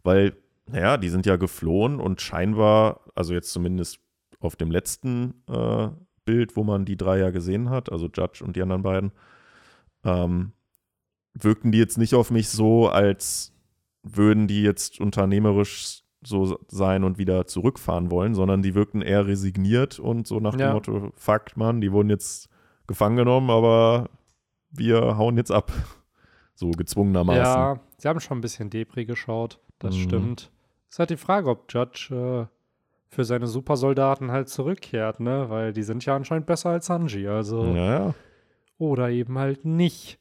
Weil, naja, die sind ja geflohen und scheinbar, also jetzt zumindest auf dem letzten äh, Bild, wo man die drei ja gesehen hat, also Judge und die anderen beiden, ähm, wirkten die jetzt nicht auf mich so, als würden die jetzt unternehmerisch so sein und wieder zurückfahren wollen, sondern die wirkten eher resigniert und so nach ja. dem Motto, fuck, man, die wurden jetzt gefangen genommen, aber wir hauen jetzt ab. So gezwungenermaßen. Ja, sie haben schon ein bisschen Depri geschaut, das mhm. stimmt. Es ist halt die Frage, ob Judge äh, für seine Supersoldaten halt zurückkehrt, ne? Weil die sind ja anscheinend besser als Sanji, also. Ja, ja. Oder eben halt nicht.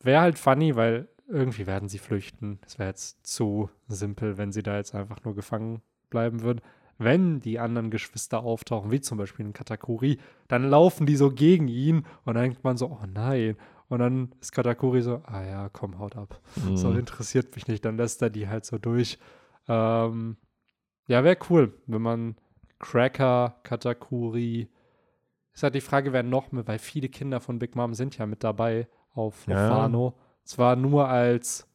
Wäre halt funny, weil irgendwie werden sie flüchten. Es wäre jetzt zu simpel, wenn sie da jetzt einfach nur gefangen bleiben würden. Wenn die anderen Geschwister auftauchen, wie zum Beispiel in Katakuri, dann laufen die so gegen ihn und dann denkt man so, oh nein. Und dann ist Katakuri so, ah ja, komm, haut ab. Mhm. So interessiert mich nicht. Dann lässt er die halt so durch. Ähm, ja, wäre cool, wenn man Cracker, Katakuri. Ist halt die Frage, wer noch mit, weil viele Kinder von Big Mom sind ja mit dabei auf ja. Fano. Zwar nur als,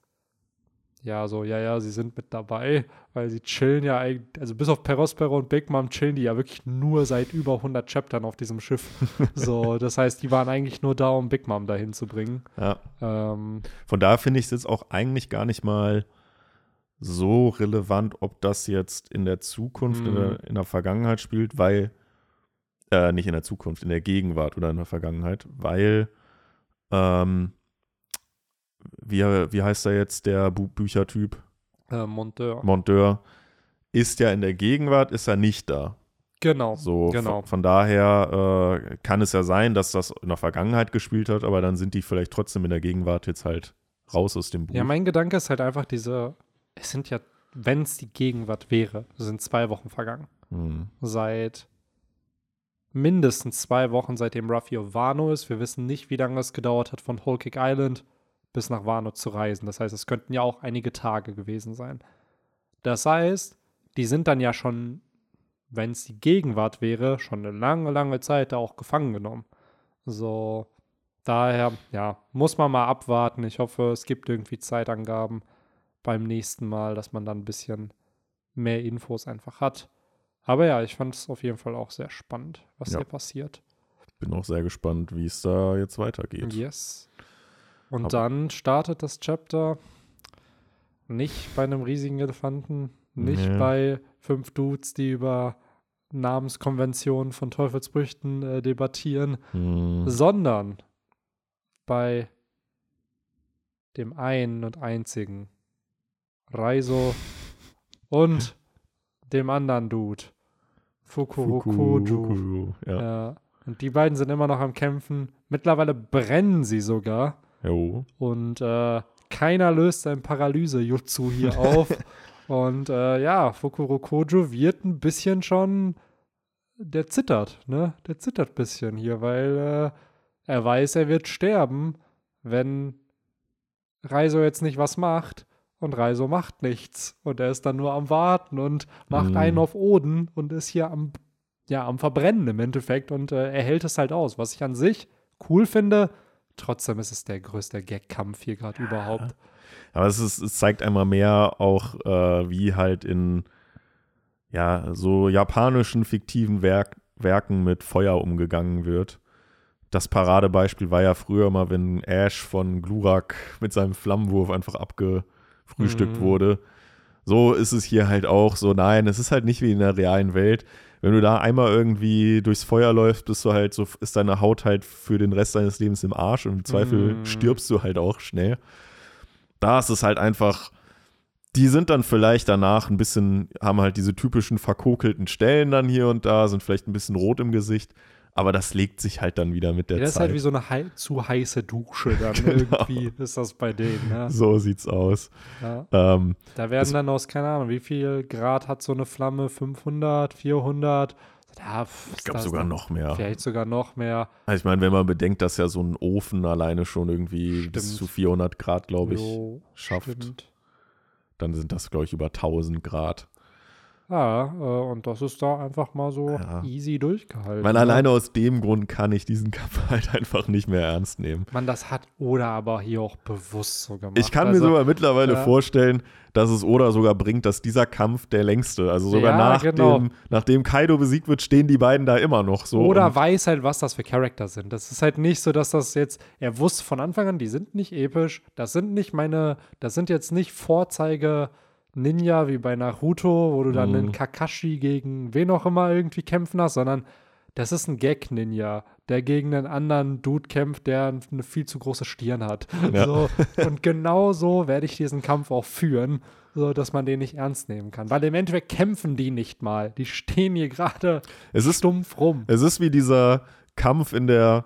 ja, so, ja, ja, sie sind mit dabei, weil sie chillen ja eigentlich, also bis auf Perospero und Big Mom chillen die ja wirklich nur seit über 100 Chaptern auf diesem Schiff. so, das heißt, die waren eigentlich nur da, um Big Mom dahin zu bringen. Ja. Ähm, Von daher finde ich es jetzt auch eigentlich gar nicht mal so relevant, ob das jetzt in der Zukunft, in der, mhm. in der Vergangenheit spielt, weil, äh, nicht in der Zukunft, in der Gegenwart oder in der Vergangenheit, weil ähm, wie, wie heißt er jetzt, der Bu Büchertyp? Äh, Monteur. Monteur. Ist ja in der Gegenwart, ist er nicht da. Genau. So, genau. Von, von daher äh, kann es ja sein, dass das in der Vergangenheit gespielt hat, aber dann sind die vielleicht trotzdem in der Gegenwart jetzt halt raus aus dem Buch. Ja, mein Gedanke ist halt einfach diese, es sind ja, wenn es die Gegenwart wäre, sind zwei Wochen vergangen. Hm. Seit mindestens zwei Wochen, seitdem Raffio Wano ist. Wir wissen nicht, wie lange es gedauert hat von Whole Cake Island bis nach Wano zu reisen. Das heißt, es könnten ja auch einige Tage gewesen sein. Das heißt, die sind dann ja schon, wenn es die Gegenwart wäre, schon eine lange, lange Zeit da auch gefangen genommen. So, daher, ja, muss man mal abwarten. Ich hoffe, es gibt irgendwie Zeitangaben beim nächsten Mal, dass man dann ein bisschen mehr Infos einfach hat. Aber ja, ich fand es auf jeden Fall auch sehr spannend, was ja. hier passiert. Bin auch sehr gespannt, wie es da jetzt weitergeht. Yes. Und Aber dann startet das Chapter nicht bei einem riesigen Elefanten, nicht nee. bei fünf Dudes, die über Namenskonventionen von Teufelsbrüchten äh, debattieren, hm. sondern bei dem einen und einzigen Reiso und dem anderen Dude. Fukurokuju. Fuku, ja. ja. Und die beiden sind immer noch am Kämpfen. Mittlerweile brennen sie sogar. Jo. Und äh, keiner löst sein Paralyse-Jutsu hier auf. Und äh, ja, Fukuro Kojo wird ein bisschen schon, der zittert, ne? Der zittert ein bisschen hier, weil äh, er weiß, er wird sterben, wenn Reiso jetzt nicht was macht. Und Reiso macht nichts. Und er ist dann nur am Warten und macht mm. einen auf Oden und ist hier am, ja, am Verbrennen im Endeffekt. Und äh, er hält es halt aus, was ich an sich cool finde. Trotzdem ist es der größte Gag-Kampf hier gerade ja. überhaupt. Aber es, ist, es, zeigt einmal mehr auch, äh, wie halt in ja, so japanischen fiktiven Werk, Werken mit Feuer umgegangen wird. Das Paradebeispiel war ja früher mal, wenn Ash von Glurak mit seinem Flammenwurf einfach abgefrühstückt mhm. wurde. So ist es hier halt auch so. Nein, es ist halt nicht wie in der realen Welt. Wenn du da einmal irgendwie durchs Feuer läufst, bist du halt so, ist deine Haut halt für den Rest deines Lebens im Arsch und im Zweifel Mm. stirbst du halt auch schnell. Da ist es halt einfach, die sind dann vielleicht danach ein bisschen, haben halt diese typischen verkokelten Stellen dann hier und da, sind vielleicht ein bisschen rot im Gesicht, aber das legt sich halt dann wieder mit der Ja, das ist Zeit. halt wie so eine hei zu heiße Dusche dann Genau. irgendwie, ist das bei denen. Ne? so sieht's aus. Ja. Ähm, Da werden Das- dann aus, keine Ahnung, wie viel Grad hat so eine Flamme? 500, 400? Ja, pff, ich ist glaube das sogar noch mehr. Vielleicht sogar noch mehr. Also ich meine, wenn man bedenkt, dass ja so ein Ofen alleine schon irgendwie bis Stimmt. zu 400 Grad, glaube ich, Jo, schafft, stimmt. dann sind das, glaube ich, über 1000 Grad. Ja, äh, und das ist da einfach mal so Ja. easy durchgehalten. Meine, ne? alleine aus dem Grund kann ich diesen Kampf halt einfach nicht mehr ernst nehmen. Man, das hat Oda aber hier auch bewusst so gemacht. Ich kann also, mir sogar mittlerweile ja. vorstellen, dass es Oda sogar bringt, dass dieser Kampf der längste, also sogar Ja, nach genau. dem, nachdem Kaido besiegt wird, stehen die beiden da immer noch so. Oda weiß halt, was das für Charakter sind. Das ist halt nicht so, dass das jetzt, er wusste von Anfang an, die sind nicht episch, das sind nicht meine, das sind jetzt nicht Vorzeige Ninja wie bei Naruto, wo du dann Mhm. einen Kakashi gegen wen auch immer irgendwie kämpfen hast, sondern das ist ein Gag-Ninja, der gegen einen anderen Dude kämpft, der eine viel zu große Stirn hat. Ja. So, und genau so werde ich diesen Kampf auch führen, so dass man den nicht ernst nehmen kann. Weil im Endeffekt kämpfen die nicht mal. Die stehen hier gerade Es ist stumpf rum. Es ist wie dieser Kampf in der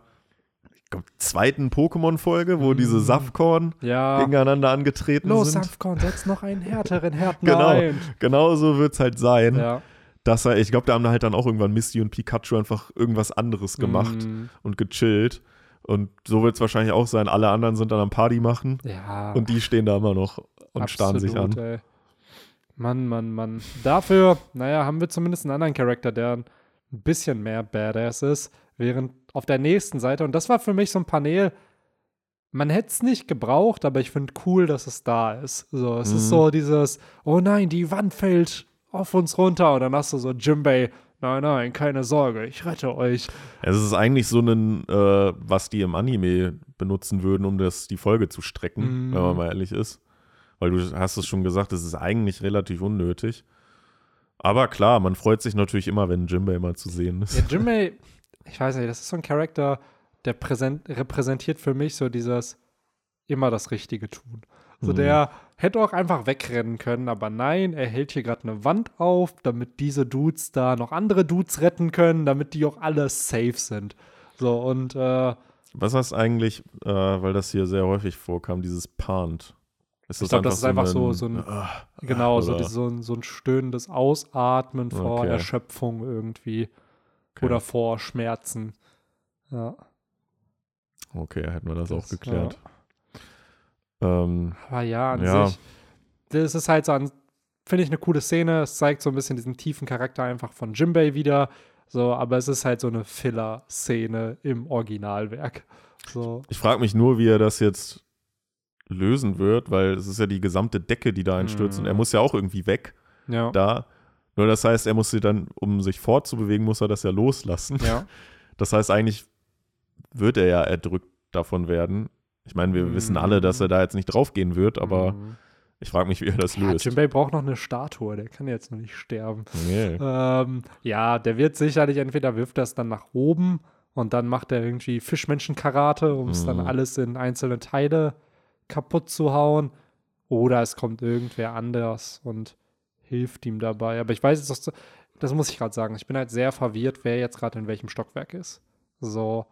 glaub, zweiten Pokémon-Folge, wo diese Safkorn Ja. gegeneinander angetreten Los, sind. Safcon, setz noch einen härteren Härten Genau. ein. Genau so wird es halt sein. Ja. Dass er, ich glaube, da haben halt dann auch irgendwann Misty und Pikachu einfach irgendwas anderes gemacht Mm, und gechillt. Und so wird es wahrscheinlich auch sein. Alle anderen sind dann am Party machen ja. und die stehen da immer noch und starren sich an. absolut, ey. Mann, Mann, Mann. Dafür, naja, haben wir zumindest einen anderen Charakter, der ein bisschen mehr Badass ist. Während auf der nächsten Seite, und das war für mich so ein Panel, man hätte es nicht gebraucht, aber ich finde cool, dass es da ist. So, es ist Mhm. so dieses, oh nein, die Wand fällt auf uns runter. Und dann hast du so Jimbei, nein, nein, keine Sorge, ich rette euch. Es ist eigentlich so ein, äh, was die im Anime benutzen würden, um das, die Folge zu strecken, Mhm. wenn man mal ehrlich ist. Weil du hast es schon gesagt, es ist eigentlich relativ unnötig. Aber klar, man freut sich natürlich immer, wenn Jimbei mal zu sehen ist. Ja, Jimbei, ich weiß nicht, das ist so ein Charakter, der präsent, repräsentiert für mich so dieses immer das Richtige tun. So Mhm. der hätte auch einfach wegrennen können, aber nein, er hält hier gerade eine Wand auf, damit diese Dudes da noch andere Dudes retten können, damit die auch alle safe sind. So und äh, Was heißt eigentlich, äh, weil das hier sehr häufig vorkam, dieses Pant? Ich glaub, das ist einfach so- so ein- Ah, genau, so, so, ein, so ein stöhnendes Ausatmen vor Okay. Erschöpfung irgendwie Okay. oder vor Schmerzen. Ja. Okay, hätten wir das, auch Das, geklärt. Ähm, Aber ja, an Ja. sich, das ist halt so, an- finde ich, eine coole Szene. Es zeigt so ein bisschen diesen tiefen Charakter einfach von Jimbei wieder. So, aber es ist halt so eine Filler-Szene im Originalwerk. So, ich frage mich nur, wie er das jetzt lösen wird, weil es ist ja die gesamte Decke, die da einstürzt Mhm. und er muss ja auch irgendwie weg ja. da. Nur das heißt, er muss sie dann, um sich fortzubewegen, muss er das ja loslassen. Ja. Das heißt, eigentlich wird er ja erdrückt davon werden. Ich meine, wir Mhm. wissen alle, dass er da jetzt nicht draufgehen wird, aber Mhm. ich frage mich, wie er das ja, löst. Jimbei braucht noch eine Statue, der kann jetzt noch nicht sterben. Nee. Ähm, ja, der wird sicherlich entweder wirft er es dann nach oben und dann macht er irgendwie Fischmenschen-Karate, um es dann Mhm. alles in einzelne Teile kaputt zu hauen. Oder es kommt irgendwer anders und hilft ihm dabei. Aber ich weiß jetzt, das, das muss ich gerade sagen. Ich bin halt sehr verwirrt, wer jetzt gerade in welchem Stockwerk ist. So,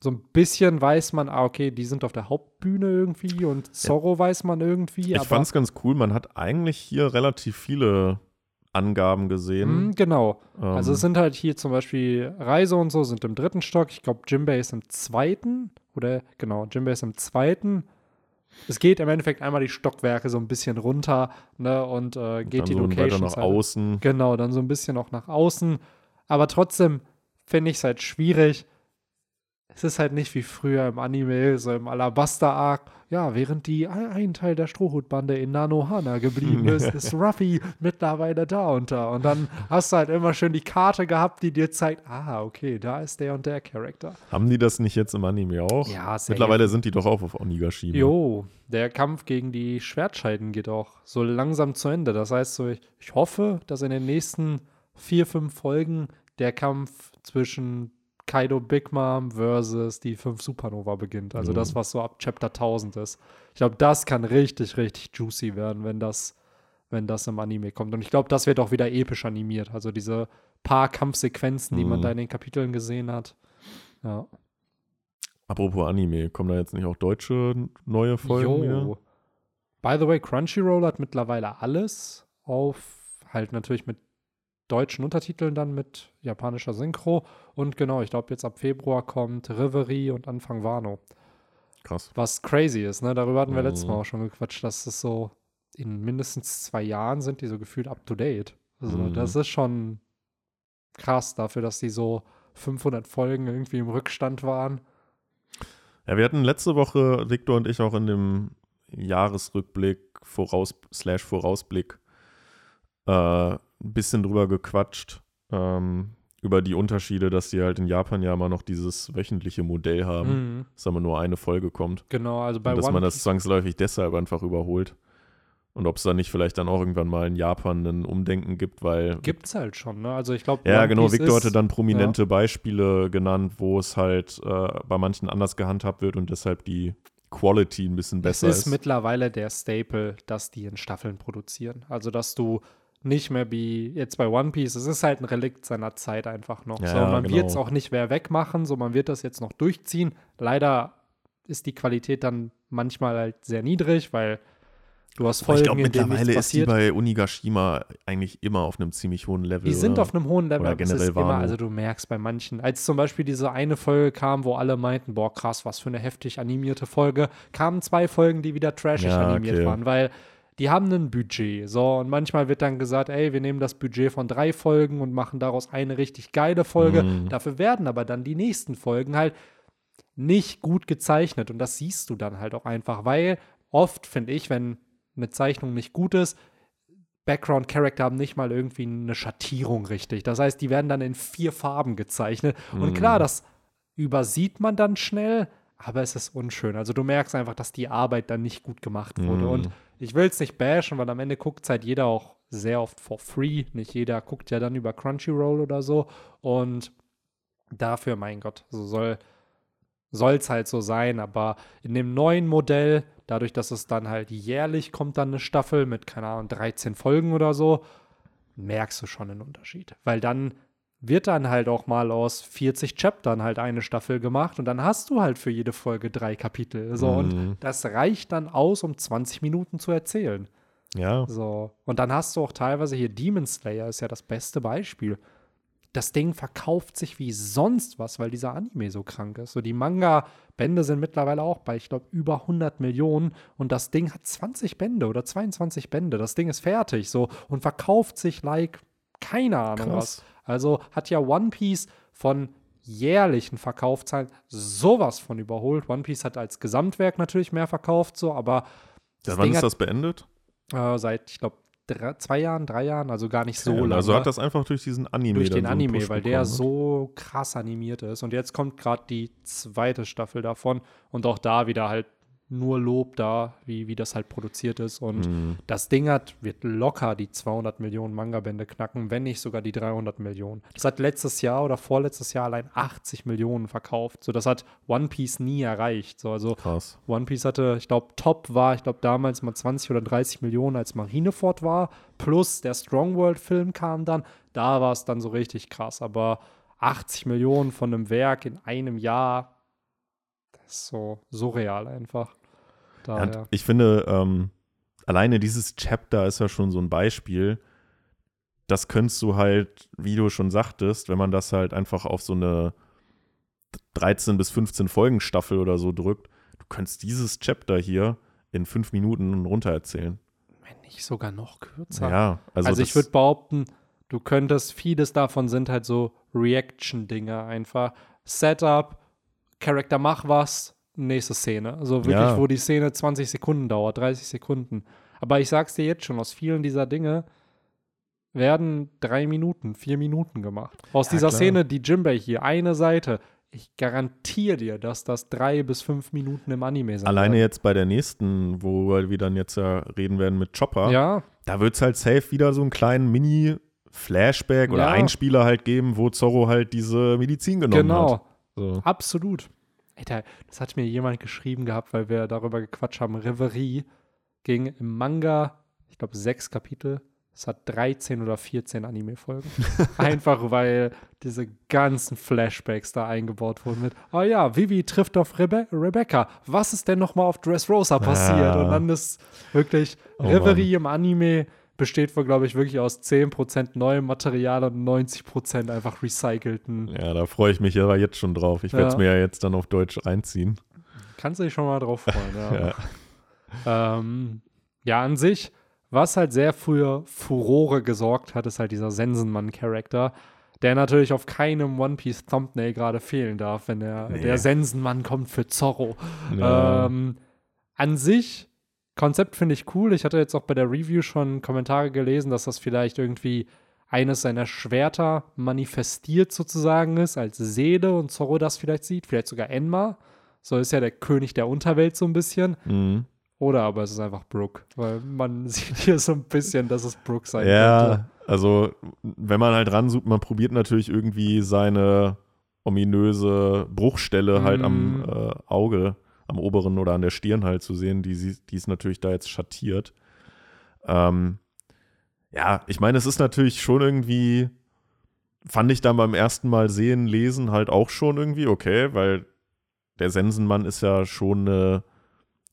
so ein bisschen weiß man, ah, okay, die sind auf der Hauptbühne irgendwie und Zorro weiß man irgendwie. Ich fand es ganz cool. Man hat eigentlich hier relativ viele Angaben gesehen. Mhm, genau. Ähm, Also es sind halt hier zum Beispiel Reise und so sind im dritten Stock. Ich glaube, Jimbei ist im zweiten. Oder genau, Jimbei ist im zweiten. Es geht im Endeffekt einmal die Stockwerke so ein bisschen runter, ne? Und äh, geht dann die so weiter Locations nach halt- außen. Genau, dann so ein bisschen auch nach außen. Aber trotzdem finde ich es halt schwierig. Es ist halt nicht wie früher im Anime, so im Alabaster-Arc. Ja, während die ein Teil der Strohhutbande in Nanohana geblieben ist, ist Ruffy mittlerweile da und da. Und dann hast du halt immer schön die Karte gehabt, die dir zeigt, ah, okay, da ist der und der Charakter. Haben die das nicht jetzt im Anime auch? Ja, sehr Mittlerweile sind die doch auch auf Onigashima. Jo, der Kampf gegen die Schwertscheiden geht auch so langsam zu Ende. Das heißt so, ich, ich hoffe, dass in den nächsten vier, fünf Folgen der Kampf zwischen Kaido Big Mom versus die 5 Supernova beginnt. Also mhm. das, was so ab Chapter 1000 ist. Ich glaube, das kann richtig, richtig juicy werden, wenn das, wenn das im Anime kommt. Und ich glaube, das wird auch wieder episch animiert. Also diese paar Kampfsequenzen, die mhm. man da in den Kapiteln gesehen hat. Ja. Apropos Anime, kommen da jetzt nicht auch deutsche neue Folgen jo. By the way, Crunchyroll hat mittlerweile alles auf, halt natürlich mit deutschen Untertiteln dann mit japanischer Synchro. Und genau, ich glaube, jetzt ab Februar kommt Reverie und Anfang Wano. Krass. Was crazy ist, ne? Darüber hatten wir mhm. letztes Mal auch schon gequatscht, dass es so in mindestens zwei Jahren sind die so gefühlt up to date. Also, mhm. das ist schon krass dafür, dass die so 500 Folgen irgendwie im Rückstand waren. Ja, wir hatten letzte Woche, Victor und ich, auch in dem Jahresrückblick, Voraus, slash Vorausblick, äh, ein bisschen drüber gequatscht, ähm, über die Unterschiede, dass die halt in Japan ja immer noch dieses wöchentliche Modell haben, mhm. dass aber nur eine Folge kommt. Genau, also bei Und dass One man das zwangsläufig deshalb einfach überholt. Und ob es da nicht vielleicht dann auch irgendwann mal in Japan ein Umdenken gibt, weil. Gibt's halt schon, ne? Also ich glaube. Ja, genau. Victor hatte dann prominente ja. Beispiele genannt, wo es halt äh, bei manchen anders gehandhabt wird und deshalb die Quality ein bisschen besser ist. Es ist mittlerweile der Staple, dass die in Staffeln produzieren. Also dass du nicht mehr wie jetzt bei One Piece. Es ist halt ein Relikt seiner Zeit einfach noch. Ja, so, man genau. wird es auch nicht mehr wegmachen, so man wird das jetzt noch durchziehen. Leider ist die Qualität dann manchmal halt sehr niedrig, weil du hast Folgen, Ich glaube, mittlerweile ist die bei Unigashima eigentlich immer auf einem ziemlich hohen Level. Die sind oder? auf einem hohen Level, oder generell immer, also du merkst bei manchen, als zum Beispiel diese eine Folge kam, wo alle meinten, boah krass, was für eine heftig animierte Folge, kamen zwei Folgen, die wieder trashig Ja, animiert okay. waren, weil die haben ein Budget. So, und manchmal wird dann gesagt, ey, wir nehmen das Budget von drei Folgen und machen daraus eine richtig geile Folge. Mhm. Dafür werden aber dann die nächsten Folgen halt nicht gut gezeichnet. Und das siehst du dann halt auch einfach, weil oft, finde ich, wenn eine Zeichnung nicht gut ist, Background-Character haben nicht mal irgendwie eine Schattierung richtig. Das heißt, die werden dann in vier Farben gezeichnet. Und Mhm. klar, das übersieht man dann schnell, aber es ist unschön. Also du merkst einfach, dass die Arbeit dann nicht gut gemacht wurde. Mhm. Und ich will es nicht bashen, weil am Ende guckt halt jeder auch sehr oft for free. Nicht jeder guckt ja dann über Crunchyroll oder so. Und dafür, mein Gott, so soll es halt so sein. Aber in dem neuen Modell, dadurch, dass es dann halt jährlich kommt, dann eine Staffel mit, keine Ahnung, 13 Folgen oder so, merkst du schon einen Unterschied. Weil dann wird dann halt auch mal aus 40 Chaptern halt eine Staffel gemacht und dann hast du halt für jede Folge drei Kapitel. So, Mhm. und das reicht dann aus, um 20 Minuten zu erzählen. Ja. So. Und dann hast du auch teilweise hier Demon Slayer ist ja das beste Beispiel. Das Ding verkauft sich wie sonst was, weil dieser Anime so krank ist. So die Manga-Bände sind mittlerweile auch bei, ich glaube, über 100 Millionen und das Ding hat 20 Bände oder 22 Bände. Das Ding ist fertig so und verkauft sich like keine Ahnung Krass. was. Also hat ja One Piece von jährlichen Verkaufszahlen sowas von überholt. One Piece hat als Gesamtwerk natürlich mehr verkauft, so, aber Ja, wann Ding ist hat das beendet? äh, seit, ich glaube, zwei Jahren, drei Jahren, also gar nicht so lange. Also hat das einfach durch diesen Anime durch den so Anime, weil der bekommen, ne? so krass animiert ist. Und jetzt kommt gerade die zweite Staffel davon und auch da wieder halt nur Lob da, wie, wie das halt produziert ist. Und Mhm. das Ding hat, wird locker die 200 Millionen Manga-Bände knacken, wenn nicht sogar die 300 Millionen. Das hat letztes Jahr oder vorletztes Jahr allein 80 Millionen verkauft. So, das hat One Piece nie erreicht. So, also Krass. One Piece hatte, ich glaube, Top war, ich glaube, damals mal 20 oder 30 Millionen, als Marineford war. Plus der Strong World-Film kam dann. Da war es dann so richtig krass. Aber 80 Millionen von einem Werk in einem Jahr, das ist so surreal einfach. Ja, Daher. und ich finde, ähm, alleine dieses Chapter ist ja schon so ein Beispiel. Das könntest du halt, wie du schon sagtest, wenn man das halt einfach auf so eine 13 bis 15 Folgen Staffel oder so drückt, du könntest dieses Chapter hier in fünf Minuten runtererzählen. Wenn nicht sogar noch kürzer. Ja, also, Also, ich würde behaupten, du könntest, vieles davon sind halt so Reaction-Dinge einfach. Setup, Charakter mach was, nächste Szene. Also wirklich, Ja. wo die Szene 20 Sekunden dauert, 30 Sekunden. Aber ich sag's dir jetzt schon, aus vielen dieser Dinge werden drei Minuten, vier Minuten gemacht. Aus Ja, dieser klar. Szene, die Jimbei hier, eine Seite, ich garantiere dir, dass das drei bis fünf Minuten im Anime sind. Alleine jetzt bei der nächsten, wo wir dann jetzt ja reden werden mit Chopper, Ja, da wird es halt safe wieder so einen kleinen Mini-Flashback oder Ja. Einspieler halt geben, wo Zorro halt diese Medizin genommen genau. hat. So. Absolut. Alter, das hat mir jemand geschrieben gehabt, weil wir darüber gequatscht haben. Reverie ging im Manga, ich glaube, sechs Kapitel. Es hat 13 oder 14 Anime-Folgen. Einfach weil diese ganzen Flashbacks da eingebaut wurden mit, oh ja, Vivi trifft auf Rebe Rebecca. Was ist denn nochmal auf Dressrosa passiert? Ah. Und dann ist wirklich Oh Reverie im Anime besteht wohl, glaube ich, wirklich aus 10% neuem Material und 90% einfach recycelten. Ja, da freue ich mich aber jetzt schon drauf. Ich werde es Ja. mir ja jetzt dann auf Deutsch reinziehen. Kannst du dich schon mal drauf freuen, ja. Ja. Ähm, ja, an sich, was halt sehr für Furore gesorgt hat, ist halt dieser Sensenmann-Charakter, der natürlich auf keinem One Piece Thumbnail gerade fehlen darf, wenn der, Nee. der Sensenmann kommt für Zorro. Ja. Ähm, an sich, Konzept finde ich cool. Ich hatte jetzt auch bei der Review schon Kommentare gelesen, dass das vielleicht irgendwie eines seiner Schwerter manifestiert sozusagen ist, als Seele und Zorro das vielleicht sieht, vielleicht sogar Enma. So ist ja der König der Unterwelt so ein bisschen. Mhm. Oder aber es ist einfach Brooke, weil man sieht hier so ein bisschen, dass es Brooke sein könnte. Ja, also wenn man halt ranzoomt, man probiert natürlich irgendwie seine ominöse Bruchstelle halt am Mhm. äh, Auge, am oberen oder an der Stirn halt zu sehen, die, die ist natürlich da jetzt schattiert. Ähm, ja, ich meine, es ist natürlich schon irgendwie, fand ich dann beim ersten Mal sehen, lesen halt auch schon irgendwie okay, weil der Sensenmann ist ja schon eine,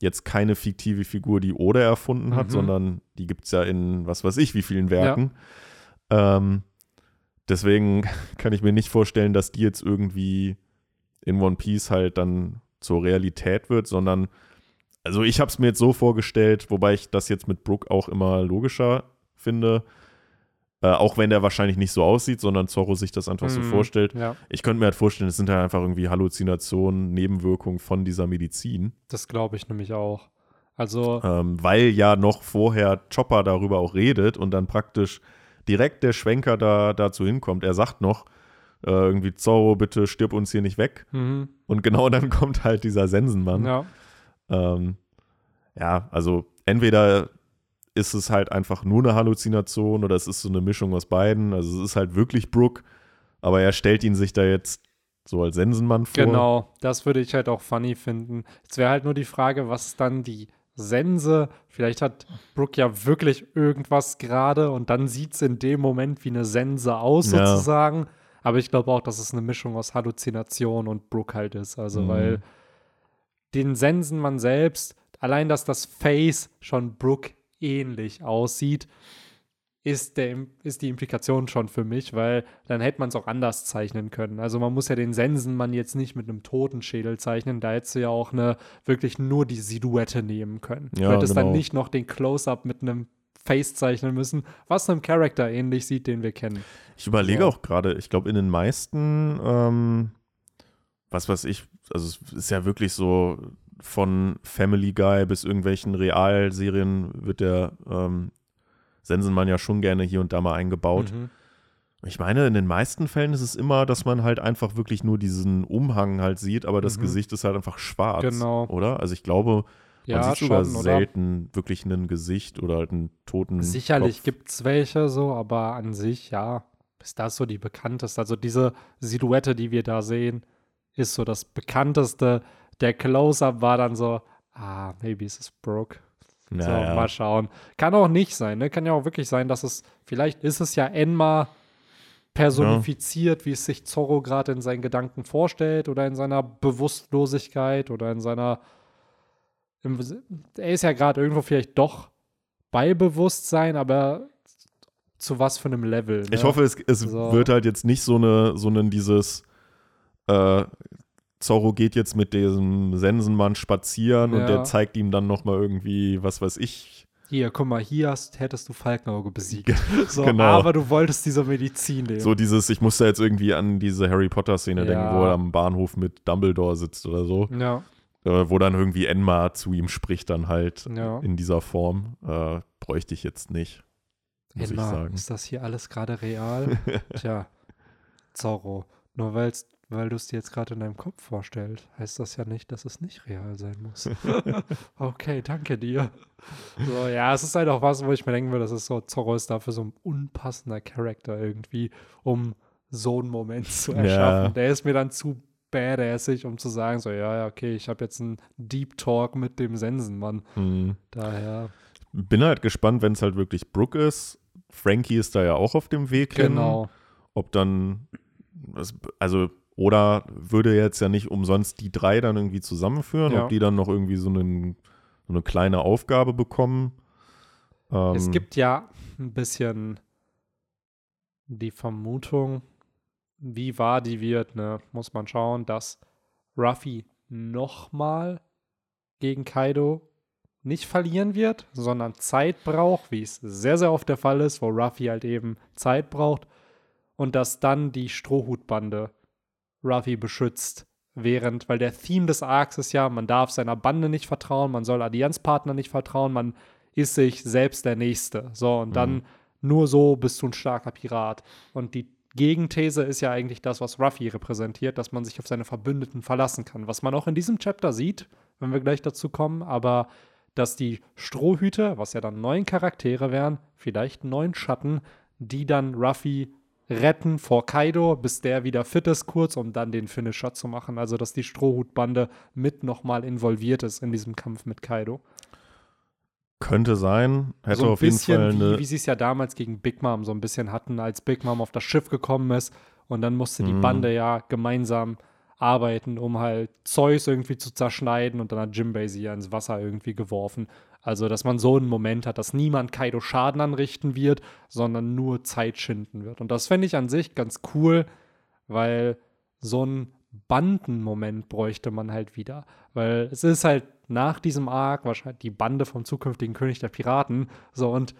jetzt keine fiktive Figur, die Oda erfunden hat, Mhm. sondern die gibt es ja in was weiß ich wie vielen Werken. Ähm, deswegen kann ich mir nicht vorstellen, dass die jetzt irgendwie in One Piece halt dann zur Realität wird, sondern also ich habe es mir jetzt so vorgestellt, wobei ich das jetzt mit Brooke auch immer logischer finde, äh, auch wenn der wahrscheinlich nicht so aussieht, sondern Zorro sich das einfach so Mhm, vorstellt. Ja, Ich könnte mir halt vorstellen, es sind halt einfach irgendwie Halluzinationen, Nebenwirkungen von dieser Medizin, das glaube ich nämlich auch. Also, ähm, weil ja noch vorher Chopper darüber auch redet und dann praktisch direkt der Schwenker da dazu hinkommt. Er sagt noch äh, irgendwie Zorro, bitte stirb uns hier nicht weg. mhm, Und genau dann kommt halt dieser Sensenmann. ja. Ähm, ja, also entweder ist es halt einfach nur eine Halluzination oder es ist so eine Mischung aus beiden. Also es ist halt wirklich Brooke, aber er stellt ihn sich da jetzt so als Sensenmann vor. Genau, das würde ich halt auch funny finden. Jetzt wäre halt nur die Frage, was dann die Sense? Vielleicht hat Brooke ja wirklich irgendwas gerade und dann sieht es in dem Moment wie eine Sense aus, Ja. sozusagen. Aber ich glaube auch, dass es eine Mischung aus Halluzination und Brooke halt ist. Also, Mhm. weil den Sensenmann selbst, allein dass das Face schon Brooke ähnlich aussieht, ist, der, ist die Implikation schon für mich, weil dann hätte man es auch anders zeichnen können. Also man muss ja den Sensenmann jetzt nicht mit einem Totenschädel zeichnen, da hättest du ja auch eine wirklich nur die Silhouette nehmen können. Ja, du hättest dann genau. nicht noch den Close-Up mit einem Face zeichnen müssen, was einem Charakter ähnlich sieht, den wir kennen. Ich überlege Ja. auch gerade, ich glaube, in den meisten, ähm, was weiß ich, also es ist ja wirklich so von Family Guy bis irgendwelchen Realserien wird der ähm, Sensenmann ja schon gerne hier und da mal eingebaut. Mhm. Ich meine, in den meisten Fällen ist es immer, dass man halt einfach wirklich nur diesen Umhang halt sieht, aber das Mhm. Gesicht ist halt einfach schwarz. Genau. Oder? Also ich glaube, man Ja, sieht sogar schon, oder? selten wirklich ein Gesicht oder halt einen toten Sicherlich Kopf. gibt es welche so, aber an sich, ja, ist das so die bekannteste. Also diese Silhouette, die wir da sehen, ist so das bekannteste. Der Close-Up war dann so, ah, maybe es ist Brooke. Ja, so, ja. mal schauen. Kann auch nicht sein, ne? Kann ja auch wirklich sein, dass es, vielleicht ist es ja Enma personifiziert, wie es sich Zorro gerade in seinen Gedanken vorstellt oder in seiner Bewusstlosigkeit oder in seiner. Im, er ist ja gerade irgendwo vielleicht doch bei Bewusstsein, aber zu was für einem Level. Ne? Ich hoffe, es, es So. wird halt jetzt nicht so eine, so ein dieses äh, Zorro geht jetzt mit diesem Sensenmann spazieren und Ja. der zeigt ihm dann nochmal irgendwie, was weiß ich, Hier, guck mal, hier hast, hättest du Falkenauge besiegt. So, genau. Aber du wolltest diese Medizin nehmen. So dieses, ich musste jetzt irgendwie an diese Harry Potter-Szene ja. denken, wo er am Bahnhof mit Dumbledore sitzt oder so. Ja. Äh, wo dann irgendwie Enma zu ihm spricht, dann halt ja. in dieser Form. Äh, bräuchte ich jetzt nicht. Muss Enma, ich sagen. ist das hier alles gerade real? Tja, Zorro. Nur weil's, weil du es dir jetzt gerade in deinem Kopf vorstellst, heißt das ja nicht, dass es nicht real sein muss. okay, danke dir. So, ja, es ist halt auch was, wo ich mir denken würde, das ist so, Zorro ist dafür so ein unpassender Charakter irgendwie, um so einen Moment zu erschaffen. Ja. Der ist mir dann zu badassig, um zu sagen, so, ja, ja, okay, ich habe jetzt einen Deep Talk mit dem Sensenmann. Hm. Daher. Bin halt gespannt, wenn es halt wirklich Brooke ist. Frankie ist da ja auch auf dem Weg genau. hin. Ob dann, also, oder würde jetzt ja nicht umsonst die drei dann irgendwie zusammenführen, ja. ob die dann noch irgendwie so, einen, so eine kleine Aufgabe bekommen. Ähm, es gibt ja ein bisschen die Vermutung, wie wahr die wird, ne, muss man schauen, dass Ruffy nochmal gegen Kaido nicht verlieren wird, sondern Zeit braucht, wie es sehr, sehr oft der Fall ist, wo Ruffy halt eben Zeit braucht und dass dann die Strohhutbande Ruffy beschützt. Während, weil der Theme des Arcs ist ja, man darf seiner Bande nicht vertrauen, man soll Allianzpartner nicht vertrauen, man ist sich selbst der Nächste. So, und mhm. dann nur so bist du ein starker Pirat. Und die Gegenthese ist ja eigentlich das, was Ruffy repräsentiert, dass man sich auf seine Verbündeten verlassen kann. Was man auch in diesem Chapter sieht, wenn wir gleich dazu kommen, aber dass die Strohhüte, was ja dann neun Charaktere wären, vielleicht neun Schatten, die dann Ruffy retten vor Kaido, bis der wieder fit ist kurz, um dann den Finisher zu machen. Also dass die Strohhutbande mit nochmal involviert ist in diesem Kampf mit Kaido. Könnte sein. Hätte so ein auf jeden Fall eine wie, wie sie es ja damals gegen Big Mom so ein bisschen hatten, als Big Mom auf das Schiff gekommen ist und dann musste die mhm. Bande ja gemeinsam arbeiten, um halt Zeus irgendwie zu zerschneiden und dann hat Jimbei sie ja ins Wasser irgendwie geworfen. Also, dass man so einen Moment hat, dass niemand Kaido Schaden anrichten wird, sondern nur Zeit schinden wird. Und das fände ich an sich ganz cool, weil so ein Bandenmoment bräuchte man halt wieder. Weil es ist halt nach diesem Arc wahrscheinlich die Bande vom zukünftigen König der Piraten. So, und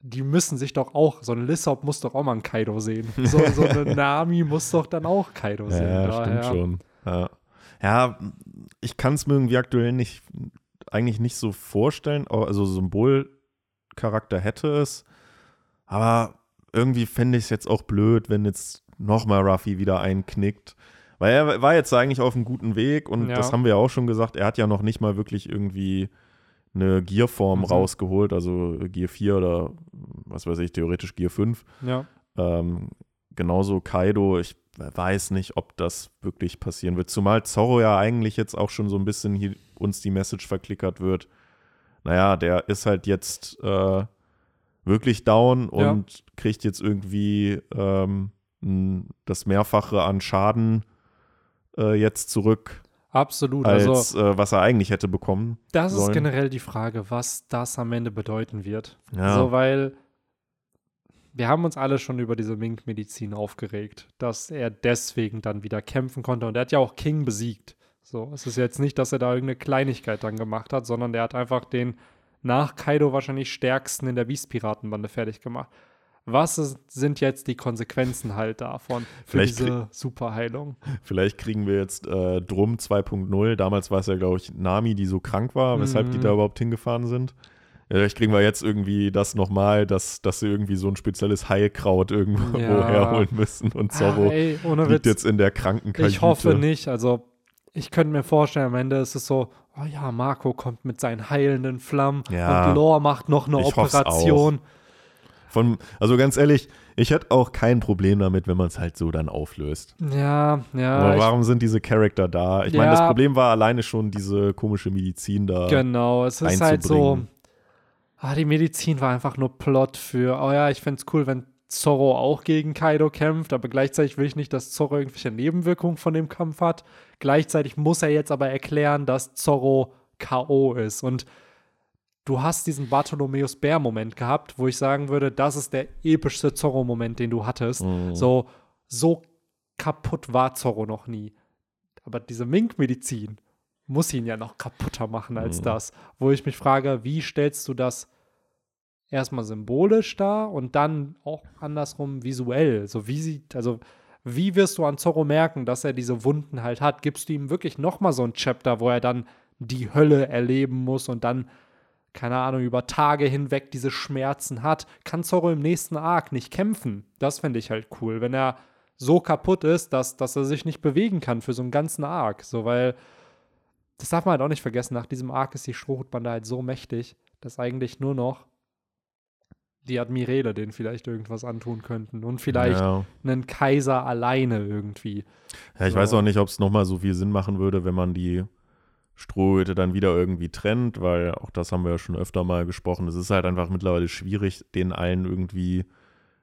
die müssen sich doch auch, so ein Lissop muss doch auch mal einen Kaido sehen. So, so eine Nami muss doch dann auch Kaido sehen. Ja, Daher. stimmt schon. Ja, ja ich kann es mir irgendwie aktuell nicht, eigentlich nicht so vorstellen. Also Symbolcharakter hätte es. Aber irgendwie fände ich es jetzt auch blöd, wenn jetzt nochmal Ruffy wieder einknickt. Weil er war jetzt eigentlich auf einem guten Weg und ja. das haben wir ja auch schon gesagt, er hat ja noch nicht mal wirklich irgendwie eine Gearform mhm. rausgeholt, also Gear 4 oder was weiß ich, theoretisch Gear 5. Ja. Ähm, genauso Kaido, ich weiß nicht, ob das wirklich passieren wird. Zumal Zorro ja eigentlich jetzt auch schon so ein bisschen hier uns die Message verklickert wird. Naja, der ist halt jetzt äh, wirklich down und ja. kriegt jetzt irgendwie ähm, das Mehrfache an Schaden äh, jetzt zurück. Absolut. Als also, äh, was er eigentlich hätte bekommen. Das sollen. ist generell die Frage, was das am Ende bedeuten wird. Ja. So, weil wir haben uns alle schon über diese Mink-Medizin aufgeregt, dass er deswegen dann wieder kämpfen konnte. Und er hat ja auch King besiegt. So, es ist jetzt nicht, dass er da irgendeine Kleinigkeit dann gemacht hat, sondern der hat einfach den nach Kaido wahrscheinlich stärksten in der Beast-Piratenbande fertig gemacht was sind jetzt die Konsequenzen halt davon für vielleicht diese Superheilung? Vielleicht kriegen wir jetzt äh, Drum 2.0. Damals war es ja, glaube ich, Nami, die so krank war, weshalb mhm. die da überhaupt hingefahren sind. Vielleicht kriegen wir jetzt irgendwie das nochmal, dass, dass sie irgendwie so ein spezielles Heilkraut irgendwo ja. herholen müssen und Zorro ah, ey, liegt Witz. jetzt in der Krankenkajüte. Ich hoffe nicht. Also ich könnte mir vorstellen, am Ende ist es so, oh ja, Marco kommt mit seinen heilenden Flammen ja, und Lore macht noch eine Operation. Auch. Von, also ganz ehrlich, ich hätte auch kein Problem damit, wenn man es halt so dann auflöst. Ja, ja. Aber warum sind diese Charakter da? Ich ja, meine, das Problem war alleine schon diese komische Medizin da. Genau, es ist halt so. Ah, die Medizin war einfach nur Plot für, oh ja, ich fände es cool, wenn Zorro auch gegen Kaido kämpft, aber gleichzeitig will ich nicht, dass Zorro irgendwelche Nebenwirkungen von dem Kampf hat. Gleichzeitig muss er jetzt aber erklären, dass Zorro K.O. ist. Und du hast diesen Bartholomäus Bär-Moment gehabt, wo ich sagen würde, das ist der epischste Zorro-Moment, den du hattest. Mhm. So, so kaputt war Zorro noch nie. Aber diese Mink-Medizin muss ihn ja noch kaputter machen als mhm. das. Wo ich mich frage, wie stellst du das erstmal symbolisch da und dann auch andersrum visuell. So wie sieht, also wie wirst du an Zorro merken, dass er diese Wunden halt hat? Gibst du ihm wirklich nochmal so ein Chapter, wo er dann die Hölle erleben muss und dann, keine Ahnung, über Tage hinweg diese Schmerzen hat? Kann Zorro im nächsten Arc nicht kämpfen? Das fände ich halt cool, wenn er so kaputt ist, dass, dass er sich nicht bewegen kann für so einen ganzen Arc. So, weil das darf man halt auch nicht vergessen. Nach diesem Arc ist die Strohhutbande halt so mächtig, dass eigentlich nur noch die Admirale denen vielleicht irgendwas antun könnten und vielleicht ja. einen Kaiser alleine irgendwie. Ja, ich so. weiß auch nicht, ob es nochmal so viel Sinn machen würde, wenn man die Strohhüte dann wieder irgendwie trennt, weil auch das haben wir ja schon öfter mal gesprochen. Es ist halt einfach mittlerweile schwierig, den allen irgendwie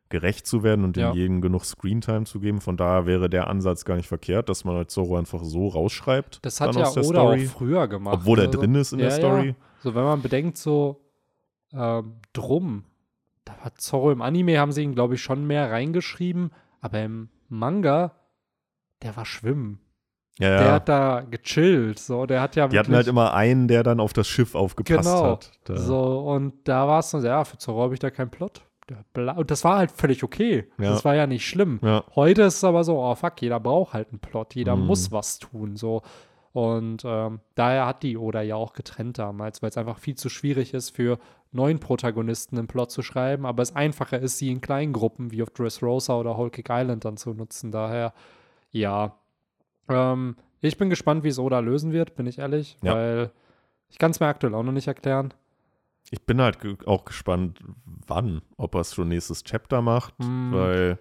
gerecht zu werden und ja. jedem genug Screentime zu geben. Von daher wäre der Ansatz gar nicht verkehrt, dass man halt Zorro einfach so rausschreibt. Das hat ja Oda auch früher gemacht. Obwohl er also, drin ist in ja, der Story. Ja. So, wenn man bedenkt, so ähm, drum, da war Zorro im Anime, haben sie ihn, glaube ich, schon mehr reingeschrieben, aber im Manga, der war schwimmen. Ja, der hat da gechillt, so, der hat ja Die hatten halt immer einen, der dann auf das Schiff aufgepasst genau, hat. Da. So, und da war es so, ja, für Zorro habe ich da keinen Plot. Und das war halt völlig okay. Ja. Das war ja nicht schlimm. Ja. Heute ist es aber so, oh fuck, jeder braucht halt einen Plot, jeder mhm. muss was tun. So. Und ähm, daher hat die Oda ja auch getrennt damals, weil es einfach viel zu schwierig ist, für neuen Protagonisten einen Plot zu schreiben, aber es einfacher ist, sie in kleinen Gruppen wie auf Dressrosa oder Whole Cake Island dann zu nutzen. Daher, ja. Ähm, ich bin gespannt, wie es Oda lösen wird, bin ich ehrlich, ja. weil ich kann es mir aktuell auch noch nicht erklären. Ich bin halt auch gespannt, wann, ob er es schon nächstes Chapter macht, mm. weil